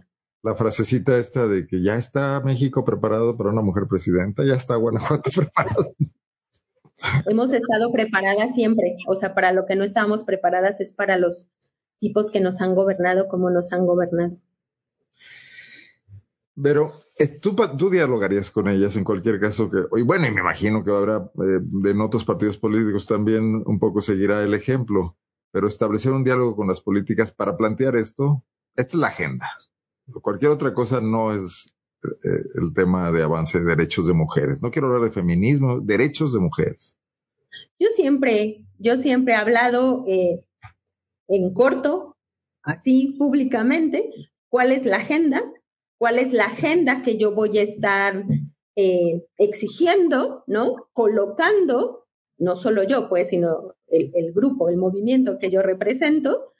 La frasecita esta de que ya está México preparado para una mujer presidenta, ya está Guanajuato [laughs] preparado. Hemos estado preparadas siempre, o sea, para lo que no estábamos preparadas es para los tipos que nos han gobernado como nos han gobernado. Pero tú, tú dialogarías con ellas en cualquier caso que, y bueno, y me imagino que habrá eh, en otros partidos políticos también un poco seguirá el ejemplo, pero establecer un diálogo con las políticas para plantear esto, esta es la agenda. Cualquier otra cosa no es eh, el tema de avance de derechos de mujeres. No quiero hablar de feminismo, derechos de mujeres. Yo siempre, yo siempre he hablado eh, en corto, así públicamente, cuál es la agenda cuál es la agenda que yo voy a estar eh, exigiendo, ¿no? Colocando, no solo yo, pues, sino el, grupo, el movimiento que yo represento,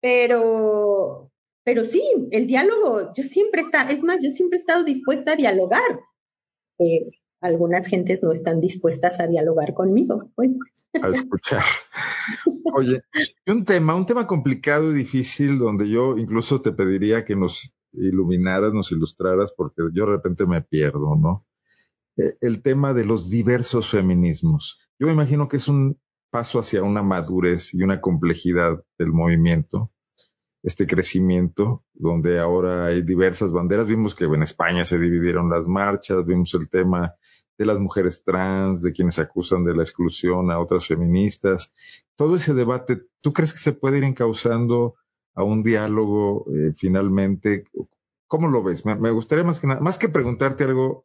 pero, pero sí, el diálogo, yo siempre está, es más, yo siempre he estado dispuesta a dialogar. Eh, algunas gentes no están dispuestas a dialogar conmigo, pues. A escuchar. Oye, un tema, un tema complicado y difícil donde yo incluso te pediría que nos iluminaras, nos ilustraras, porque yo de repente me pierdo, ¿no? Eh, el tema de los diversos feminismos. Yo me imagino que es un paso hacia una madurez y una complejidad del movimiento, este crecimiento, donde ahora hay diversas banderas. Vimos que en España se dividieron las marchas, vimos el tema de las mujeres trans, de quienes acusan de la exclusión a otras feministas. Todo ese debate, ¿tú crees que se puede ir encauzando a un diálogo eh, finalmente. ¿Cómo lo ves? Me, gustaría más que nada, más que preguntarte algo,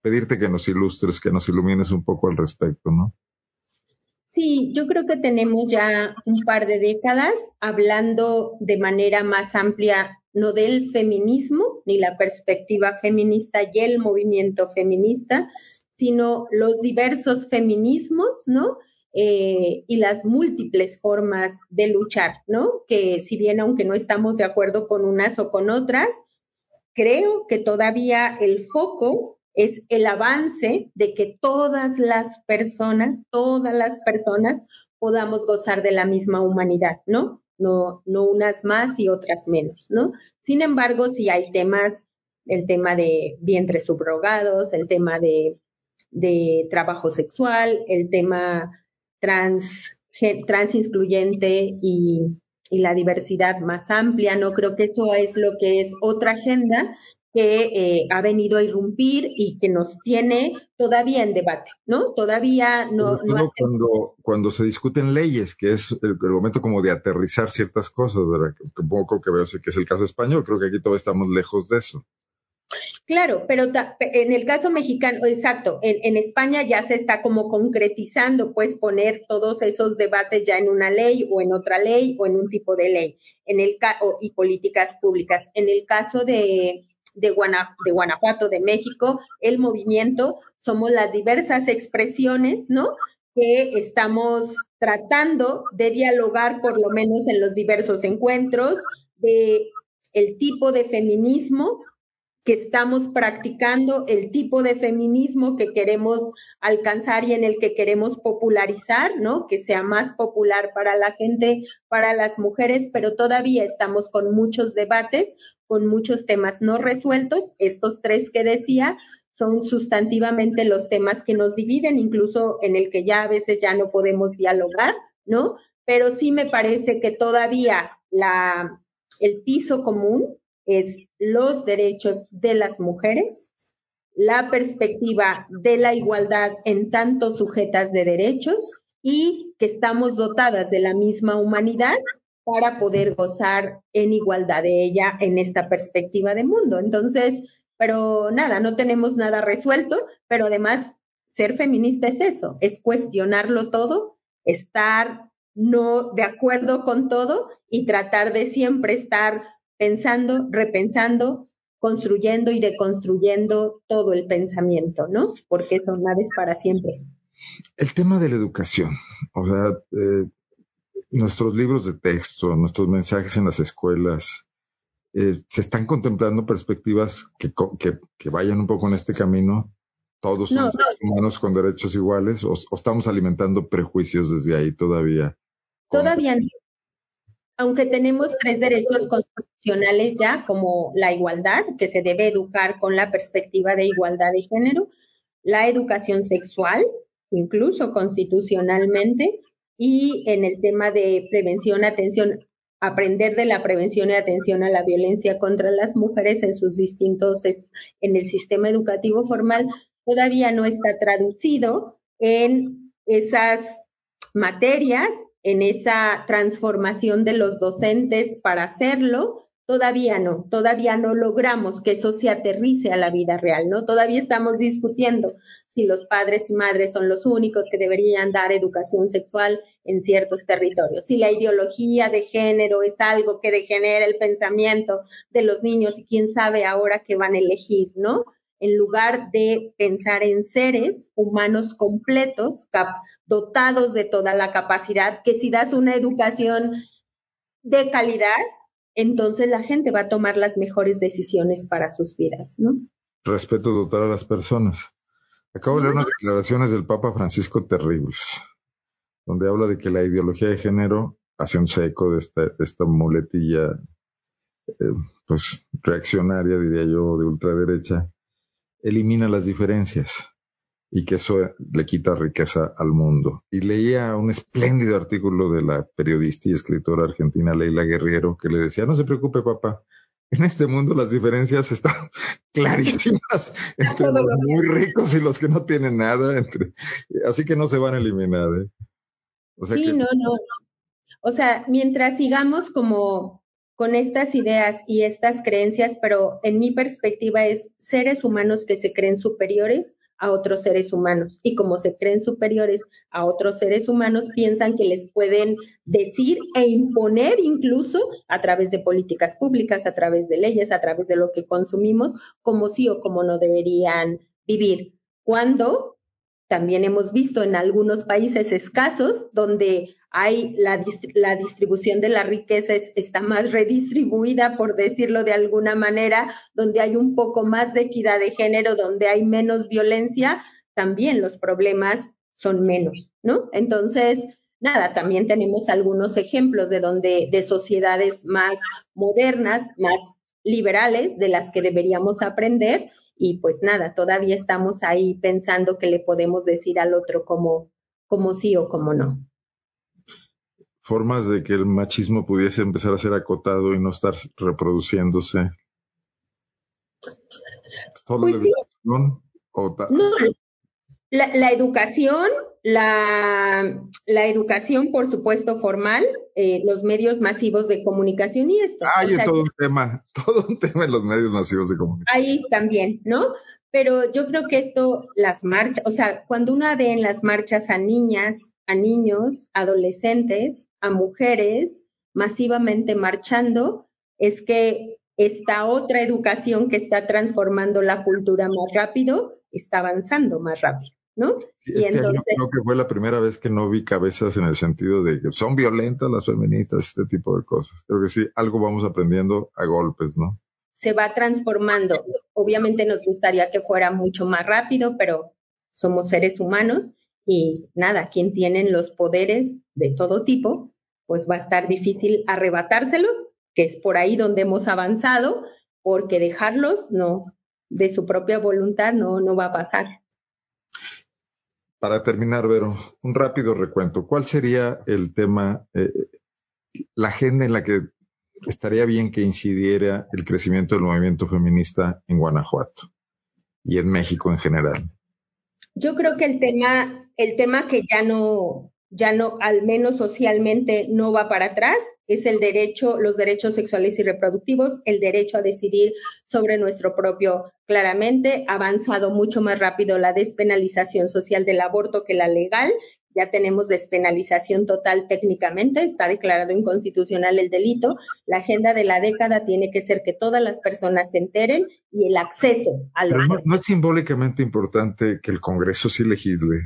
pedirte que nos ilustres, que nos ilumines un poco al respecto, ¿no? Sí, yo creo que tenemos ya un par de décadas hablando de manera más amplia no del feminismo ni la perspectiva feminista y el movimiento feminista, sino los diversos feminismos, ¿no? Eh, y las múltiples formas de luchar, ¿no? Que si bien aunque no estamos de acuerdo con unas o con otras, creo que todavía el foco es el avance de que todas las personas, todas las personas podamos gozar de la misma humanidad, ¿no? No, no unas más y otras menos, ¿no? Sin embargo, si hay temas, el tema de vientres subrogados, el tema de, de trabajo sexual, el tema trans, trans incluyente y, la diversidad más amplia, ¿no? Creo que eso es lo que es otra agenda que eh, ha venido a irrumpir y que nos tiene todavía en debate, ¿no? Todavía no... cuando, cuando se discuten leyes, que es el, momento como de aterrizar ciertas cosas, ¿verdad? Que, poco que veo que es el caso español, creo que aquí todavía estamos lejos de eso. Claro, pero en el caso mexicano, exacto, en, España ya se está como concretizando, pues poner todos esos debates ya en una ley o en otra ley o en un tipo de ley, en el y políticas públicas. En el caso de, de, Guanajuato, de México, el movimiento somos las diversas expresiones, ¿no? Que estamos tratando de dialogar, por lo menos en los diversos encuentros, de el tipo de feminismo que estamos practicando, el tipo de feminismo que queremos alcanzar y en el que queremos popularizar, ¿no? Que sea más popular para la gente, para las mujeres, pero todavía estamos con muchos debates, con muchos temas no resueltos. Estos tres que decía son sustantivamente los temas que nos dividen, incluso en el que ya a veces ya no podemos dialogar, ¿no? Pero sí me parece que todavía el piso común es los derechos de las mujeres, la perspectiva de la igualdad en tanto sujetas de derechos y que estamos dotadas de la misma humanidad para poder gozar en igualdad de ella en esta perspectiva de mundo. Entonces, pero nada, no tenemos nada resuelto, pero además ser feminista es eso, es cuestionarlo todo, estar no de acuerdo con todo y tratar de siempre estar pensando, repensando, construyendo y deconstruyendo todo el pensamiento, ¿no? Porque eso nada es para siempre. El tema de la educación, o sea, eh, nuestros libros de texto, nuestros mensajes en las escuelas, eh, se están contemplando perspectivas que, que, vayan un poco en este camino. Todos somos humanos con derechos iguales o, estamos alimentando prejuicios desde ahí todavía. Todavía no. Aunque tenemos tres derechos constitucionales ya, como la igualdad, que se debe educar con la perspectiva de igualdad de género, la educación sexual, incluso constitucionalmente, y en el tema de prevención, atención, aprender de la prevención y atención a la violencia contra las mujeres en sus distintos, en el sistema educativo formal, todavía no está traducido en esas materias, en esa transformación de los docentes para hacerlo, Todavía no, todavía no logramos que eso se aterrice a la vida real, ¿no? Todavía estamos discutiendo si los padres y madres son los únicos que deberían dar educación sexual en ciertos territorios, si la ideología de género es algo que degenera el pensamiento de los niños y quién sabe ahora qué van a elegir, ¿no? En lugar de pensar en seres humanos completos, dotados de toda la capacidad, que si das una educación de calidad, entonces la gente va a tomar las mejores decisiones para sus vidas, ¿no? Respeto total a las personas. Acabo de leer unas declaraciones del Papa Francisco terribles, donde habla de que la ideología de género, hace un eco de esta, muletilla, eh, pues reaccionaria, diría yo, de ultraderecha, elimina las diferencias y que eso le quita riqueza al mundo. Y leía un espléndido artículo de la periodista y escritora argentina Leila Guerriero que le decía, no se preocupe papá, en este mundo las diferencias están [laughs] clarísimas entre los muy ricos y los que no tienen nada, entre, así que no se van a eliminar. ¿eh? sí, no, no. O sea, mientras sigamos como con estas ideas y estas creencias, pero en mi perspectiva es seres humanos que se creen superiores, a otros seres humanos y como se creen superiores a otros seres humanos, piensan que les pueden decir e imponer incluso a través de políticas públicas, a través de leyes, a través de lo que consumimos, como sí o como no deberían vivir. Cuando también hemos visto en algunos países escasos donde hay la, distribución de la riqueza está más redistribuida, por decirlo de alguna manera, donde hay un poco más de equidad de género, donde hay menos violencia, también los problemas son menos, ¿no? Entonces, nada, también tenemos algunos ejemplos de donde, de sociedades más modernas, más liberales, de las que deberíamos aprender, y pues nada, todavía estamos ahí pensando que le podemos decir al otro como, como sí o como no. Formas de que el machismo pudiese empezar a ser acotado y no estar reproduciéndose. ¿Solo pues la educación? no, la, educación, la, la, educación, por supuesto, formal, eh, los medios masivos de comunicación y esto. Hay todo un tema, [laughs] todo un tema en los medios masivos de comunicación. Ahí también, ¿no? Pero yo creo que esto, las marchas, o sea, cuando uno ve en las marchas a niñas, a niños, adolescentes, a mujeres masivamente marchando, es que esta otra educación que está transformando la cultura más rápido está avanzando más rápido. ¿no? y este creo que fue la primera vez que no vi cabezas en el sentido de que son violentas las feministas, este tipo de cosas. Creo que sí, algo vamos aprendiendo a golpes, ¿no? Se va transformando. Obviamente nos gustaría que fuera mucho más rápido, pero somos seres humanos y nada, quien tienen los poderes de todo tipo, pues va a estar difícil arrebatárselos, que es por ahí donde hemos avanzado, porque dejarlos no, de su propia voluntad no, no va a pasar. Para terminar, Vero, un rápido recuento. ¿Cuál sería el tema, eh, la agenda en la que estaría bien que incidiera el crecimiento del movimiento feminista en Guanajuato y en México en general? Yo creo que el tema, el tema que ya no, ya no, al menos socialmente, no va para atrás, es el derecho, los derechos sexuales y reproductivos, el derecho a decidir sobre nuestro propio, claramente, ha avanzado mucho más rápido la despenalización social del aborto que la legal, ya tenemos despenalización total técnicamente, está declarado inconstitucional el delito. La agenda de la década tiene que ser que todas las personas se enteren y el acceso a los. Pero no, es simbólicamente importante que el Congreso sí legisle.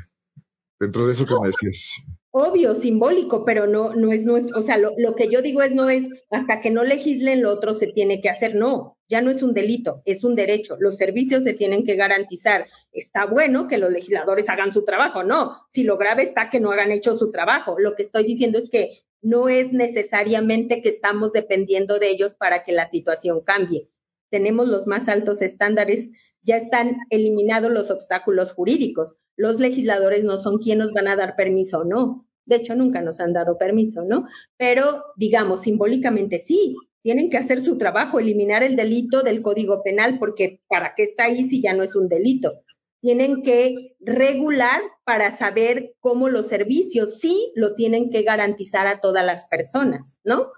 Dentro de eso que. Obvio, simbólico, pero no, no es, es, o sea, lo, lo que yo digo es no es hasta que no legislen lo otro se tiene que hacer, no, ya no es un delito, es un derecho. Los servicios se tienen que garantizar. Está bueno que los legisladores hagan su trabajo, no. Si lo grave está que no hagan hecho su trabajo. Lo que estoy diciendo es que no es necesariamente que estamos dependiendo de ellos para que la situación cambie. Tenemos los más altos estándares ya están eliminados los obstáculos jurídicos. Los legisladores no son quienes nos van a dar permiso o no. De hecho, nunca nos han dado permiso, ¿no? Pero, digamos, simbólicamente sí, tienen que hacer su trabajo, eliminar el delito del Código Penal, porque ¿para qué está ahí si ya no es un delito? Tienen que regular para saber cómo los servicios sí lo tienen que garantizar a todas las personas, ¿no?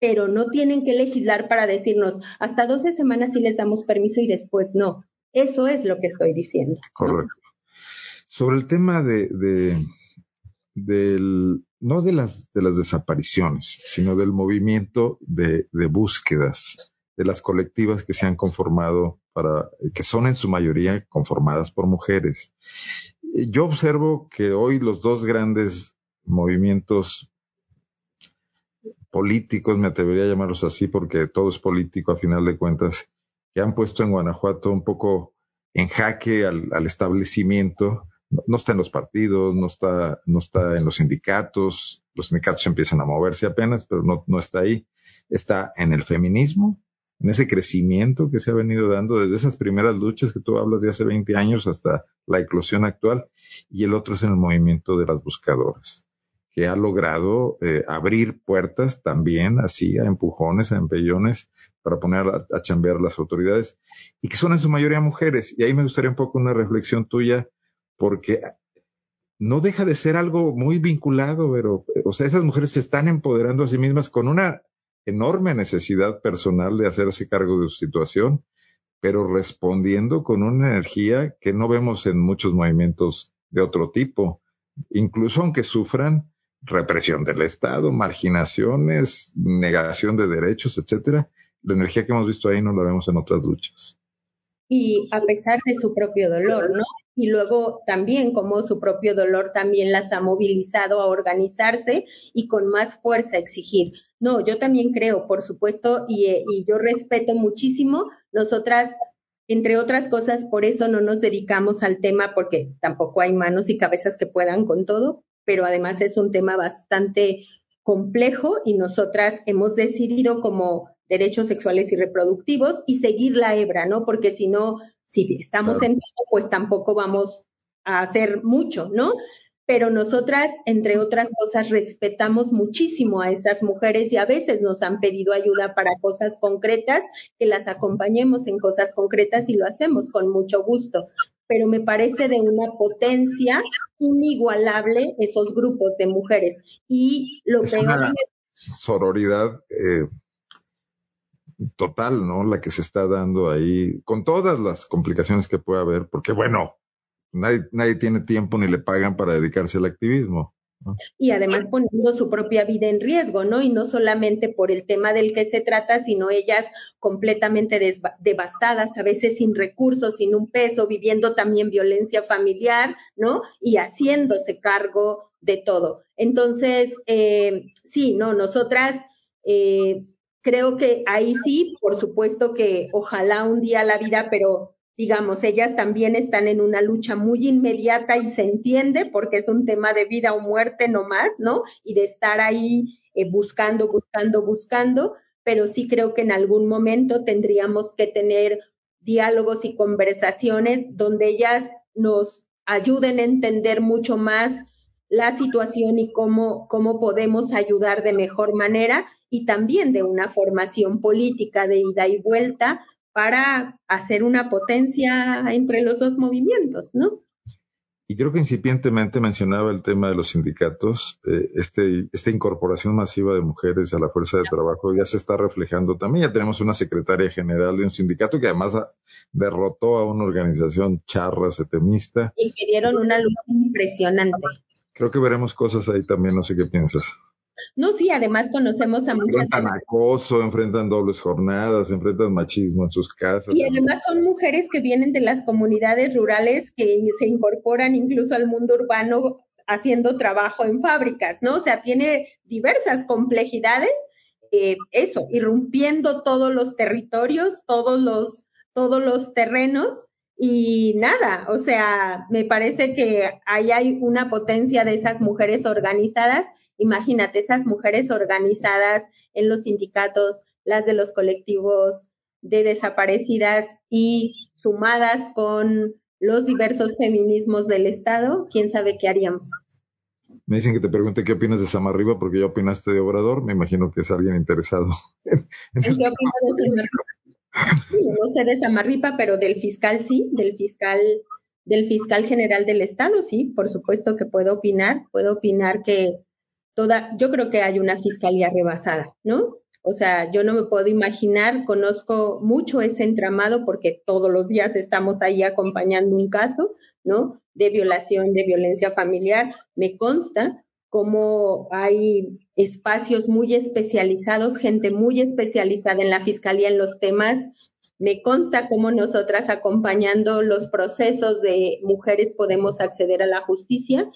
Pero no tienen que legislar para decirnos, hasta 12 semanas sí les damos permiso y después no. Eso es lo que estoy diciendo. Correcto. Sobre el tema de, del, no de las, de las desapariciones, sino del movimiento de, de búsquedas, de las colectivas que se han conformado para, que son en su mayoría conformadas por mujeres. Yo observo que hoy los dos grandes movimientos políticos, me atrevería a llamarlos así porque todo es político a final de cuentas, que han puesto en Guanajuato un poco en jaque al, establecimiento. No, está en los partidos, no está, no está en los sindicatos. Los sindicatos empiezan a moverse apenas, pero no, no está ahí. Está en el feminismo, en ese crecimiento que se ha venido dando desde esas primeras luchas que tú hablas de hace 20 años hasta la eclosión actual. Y el otro es en el movimiento de las buscadoras que ha logrado eh, abrir puertas también así a empujones, a empellones para poner a, chambear las autoridades y que son en su mayoría mujeres. Y ahí me gustaría un poco una reflexión tuya porque no deja de ser algo muy vinculado, pero, o sea, esas mujeres se están empoderando a sí mismas con una enorme necesidad personal de hacerse cargo de su situación, pero respondiendo con una energía que no vemos en muchos movimientos de otro tipo. Incluso aunque sufran, represión del Estado, marginaciones, negación de derechos, etcétera. La energía que hemos visto ahí no la vemos en otras luchas. Y a pesar de su propio dolor, ¿no? Y luego también como su propio dolor también las ha movilizado a organizarse y con más fuerza exigir. No, yo también creo, por supuesto, y, y yo respeto muchísimo. Nosotras entre otras cosas, por eso no nos dedicamos al tema, porque tampoco hay manos y cabezas que puedan con todo, pero además es un tema bastante complejo y nosotras hemos decidido como derechos sexuales y reproductivos y seguir la hebra, ¿no? Porque si no, si estamos en todo, pues tampoco vamos a hacer mucho, ¿no? Pero nosotras, entre otras cosas, respetamos muchísimo a esas mujeres y a veces nos han pedido ayuda para cosas concretas, que las acompañemos en cosas concretas y lo hacemos con mucho gusto pero me parece de una potencia inigualable esos grupos de mujeres. Y lo es Una sororidad eh, total, ¿no? La que se está dando ahí, con todas las complicaciones que puede haber, porque bueno, nadie, nadie tiene tiempo ni le pagan para dedicarse al activismo. Y además poniendo su propia vida en riesgo, ¿no? Y no solamente por el tema del que se trata, sino ellas completamente devastadas, a veces sin recursos, sin un peso, viviendo también violencia familiar, ¿no? Y haciéndose cargo de todo. Entonces, eh, sí, no, nosotras eh, creo que ahí sí, por supuesto que ojalá un día la vida, pero digamos, ellas también están en una lucha muy inmediata y se entiende porque es un tema de vida o muerte no más, ¿no? Y de estar ahí eh, buscando, buscando, buscando, pero sí creo que en algún momento tendríamos que tener diálogos y conversaciones donde ellas nos ayuden a entender mucho más la situación y cómo, cómo podemos ayudar de mejor manera y también de una formación política de ida y vuelta para hacer una potencia entre los dos movimientos, ¿no? y creo que incipientemente mencionaba el tema de los sindicatos. Eh, este, esta incorporación masiva de mujeres a la fuerza de trabajo ya se está reflejando también. Ya tenemos una secretaria general de un sindicato que además derrotó a una organización charra, setemista. Y que dieron una lucha impresionante. Creo que veremos cosas ahí también, no sé qué piensas. No, sí, además conocemos a muchas. Enfrentan acoso, enfrentan dobles jornadas, enfrentan machismo en sus casas. Y además son mujeres que vienen de las comunidades rurales que se incorporan incluso al mundo urbano haciendo trabajo en fábricas, ¿no? O sea, tiene diversas complejidades, eh, eso, irrumpiendo todos los territorios, todos los, todos los terrenos. Y nada, o sea, me parece que ahí hay una potencia de esas mujeres organizadas Imagínate esas mujeres organizadas en los sindicatos, las de los colectivos de desaparecidas y sumadas con los diversos feminismos del Estado, quién sabe qué haríamos. Me dicen que te pregunte qué opinas de Samarriba porque ya opinaste de Obrador. Me imagino que es alguien interesado. [laughs] ¿En, qué opinas de no sé de Samarripa, pero del fiscal sí, del fiscal, del fiscal general del Estado sí, por supuesto que puedo opinar. Puedo opinar que toda, yo creo que hay una fiscalía rebasada, ¿no? O sea, yo no me puedo imaginar, conozco mucho ese entramado porque todos los días estamos ahí acompañando un caso, ¿no? De violación, de violencia familiar. Me consta cómo hay espacios muy especializados, gente muy especializada en la fiscalía en los temas. Me consta cómo nosotras acompañando los procesos de mujeres podemos acceder a la justicia,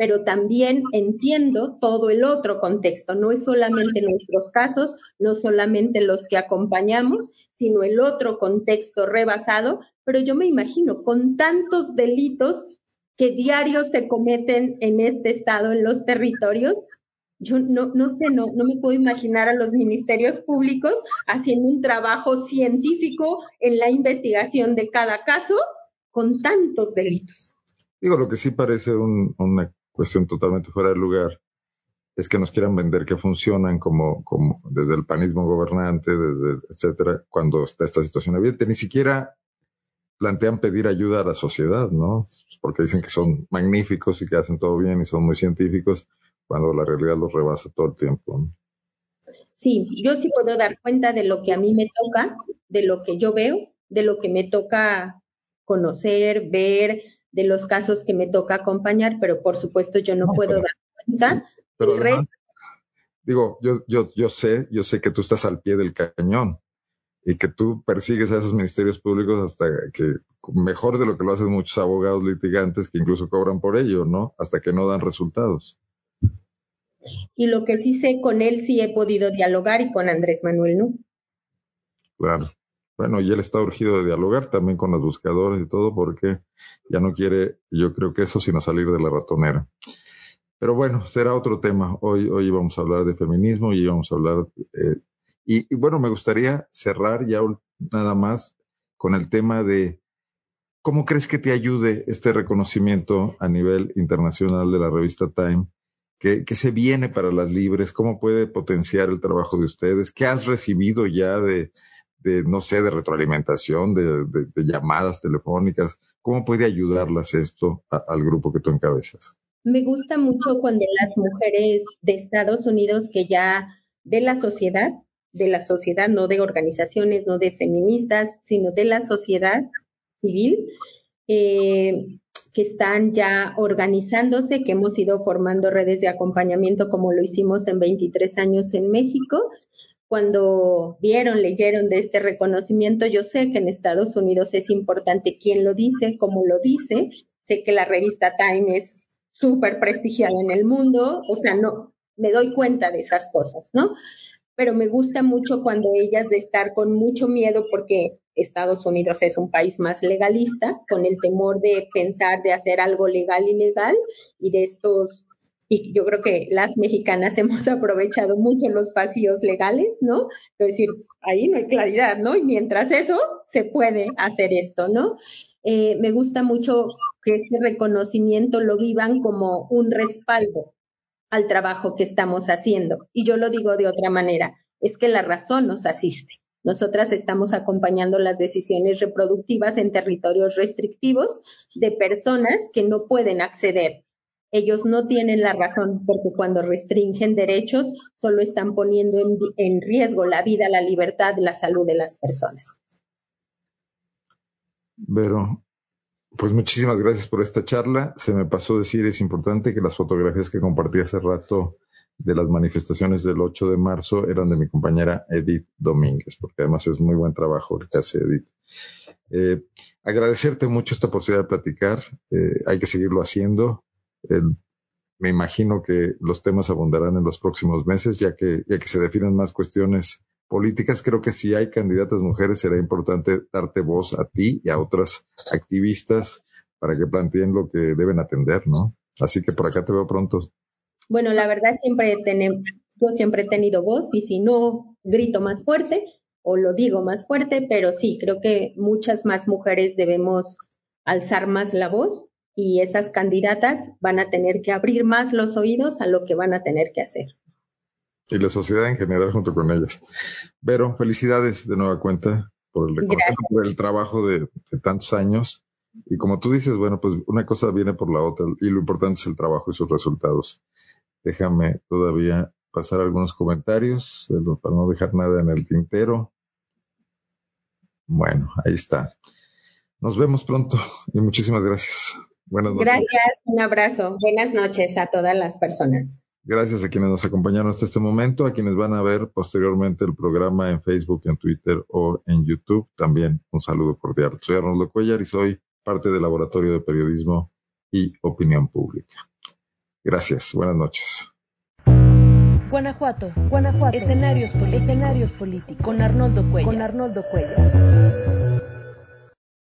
pero también entiendo todo el otro contexto. No es solamente nuestros casos, no solamente los que acompañamos, sino el otro contexto rebasado. Pero yo me imagino con tantos delitos que diarios se cometen en este estado, en los territorios, yo no, no sé, no, no me puedo imaginar a los ministerios públicos haciendo un trabajo científico en la investigación de cada caso con tantos delitos. Digo, lo que sí parece un, una cuestión totalmente fuera de lugar, es que nos quieran vender que funcionan como, como desde el panismo gobernante, desde etcétera, cuando está esta situación evidente. Ni siquiera plantean pedir ayuda a la sociedad, ¿no? Porque dicen que son magníficos y que hacen todo bien y son muy científicos, cuando la realidad los rebasa todo el tiempo. Sí, yo sí puedo dar cuenta de lo que a mí me toca, de lo que yo veo, de lo que me toca conocer, ver, de los casos que me toca acompañar, pero por supuesto yo no, puedo dar cuenta pero Digo, yo, yo, yo sé, yo sé que tú estás al pie del cañón y que tú persigues a esos ministerios públicos hasta que, mejor de lo que lo hacen muchos abogados litigantes que incluso cobran por ello, ¿no? Hasta que no dan resultados. Y lo que sí sé, con él sí he podido dialogar y con Andrés Manuel, ¿no? Claro. Bueno, y él está urgido de dialogar también con los buscadores y todo porque ya no quiere, yo creo que eso, sino salir de la ratonera. Pero bueno, será otro tema. Hoy, hoy vamos a hablar de feminismo y vamos a hablar... Eh, y, bueno, me gustaría cerrar ya nada más con el tema de cómo crees que te ayude este reconocimiento a nivel internacional de la revista Time. ¿Qué, ¿Qué, se viene para las libres? ¿Cómo puede potenciar el trabajo de ustedes? ¿Qué has recibido ya de, de, no sé, de retroalimentación, de, llamadas telefónicas? ¿Cómo puede ayudarlas esto al grupo que tú encabezas? Me gusta mucho cuando las mujeres de Estados Unidos que ya de la sociedad, de la sociedad, no de organizaciones, no de feministas, sino de la sociedad civil, eh, que están ya organizándose, que hemos ido formando redes de acompañamiento como lo hicimos en 23 años en México cuando vieron, leyeron de este reconocimiento, yo sé que en Estados Unidos es importante quién lo dice, cómo lo dice, sé que la revista Time es súper prestigiada en el mundo, o sea, no, me doy cuenta de esas cosas, ¿no? Pero me gusta mucho cuando ellas de estar con mucho miedo porque Estados Unidos es un país más legalista, con el temor de pensar de hacer algo legal y legal y de estos y yo creo que las mexicanas [laughs] hemos aprovechado mucho los vacíos legales, ¿no? Es decir, ahí no hay claridad, ¿no? Y mientras eso, se puede hacer esto, ¿no? Eh, me gusta mucho que este reconocimiento lo vivan como un respaldo al trabajo que estamos haciendo. Y yo lo digo de otra manera, es que la razón nos asiste. Nosotras estamos acompañando las decisiones reproductivas en territorios restrictivos de personas que no pueden acceder. Ellos no tienen la razón porque cuando restringen derechos solo están poniendo en, riesgo la vida, la libertad, la salud de las personas. Vero, pues muchísimas gracias por esta charla. Se me pasó decir, es importante que las fotografías que compartí hace rato de las manifestaciones del 8 de marzo eran de mi compañera Edith Domínguez, porque además es muy buen trabajo el que hace Edith. Eh, agradecerte mucho esta posibilidad de platicar. Eh, hay que seguirlo haciendo. Me imagino que los temas abundarán en los próximos meses, ya que, ya que se definen más cuestiones políticas. Creo que si hay candidatas mujeres será importante darte voz a ti y a otras activistas para que planteen lo que deben atender, ¿no? Así que por acá te veo pronto. Bueno, la verdad siempre tenemos, yo siempre he tenido voz y si no grito más fuerte o lo digo más fuerte, pero sí, creo que muchas más mujeres debemos alzar más la voz y esas candidatas van a tener que abrir más los oídos a lo que van a tener que hacer. Y la sociedad en general junto con ellas. Pero felicidades de nueva cuenta por el, por el trabajo de, de tantos años. Y como tú dices, bueno, pues una cosa viene por la otra y lo importante es el trabajo y sus resultados. Déjame todavía pasar algunos comentarios para no dejar nada en el tintero. Bueno, ahí está. Nos vemos pronto y muchísimas gracias. Buenas noches. Gracias, un abrazo. Buenas noches a todas las personas. Gracias a quienes nos acompañaron hasta este momento, a quienes van a ver posteriormente el programa en Facebook, en Twitter o en YouTube. También un saludo cordial. Soy Arnoldo Cuellar y soy parte del Laboratorio de Periodismo y Opinión Pública. Gracias, buenas noches. Guanajuato, Guanajuato, escenarios, escenarios políticos, con Arnoldo Cuellar. Con Arnoldo Cuellar.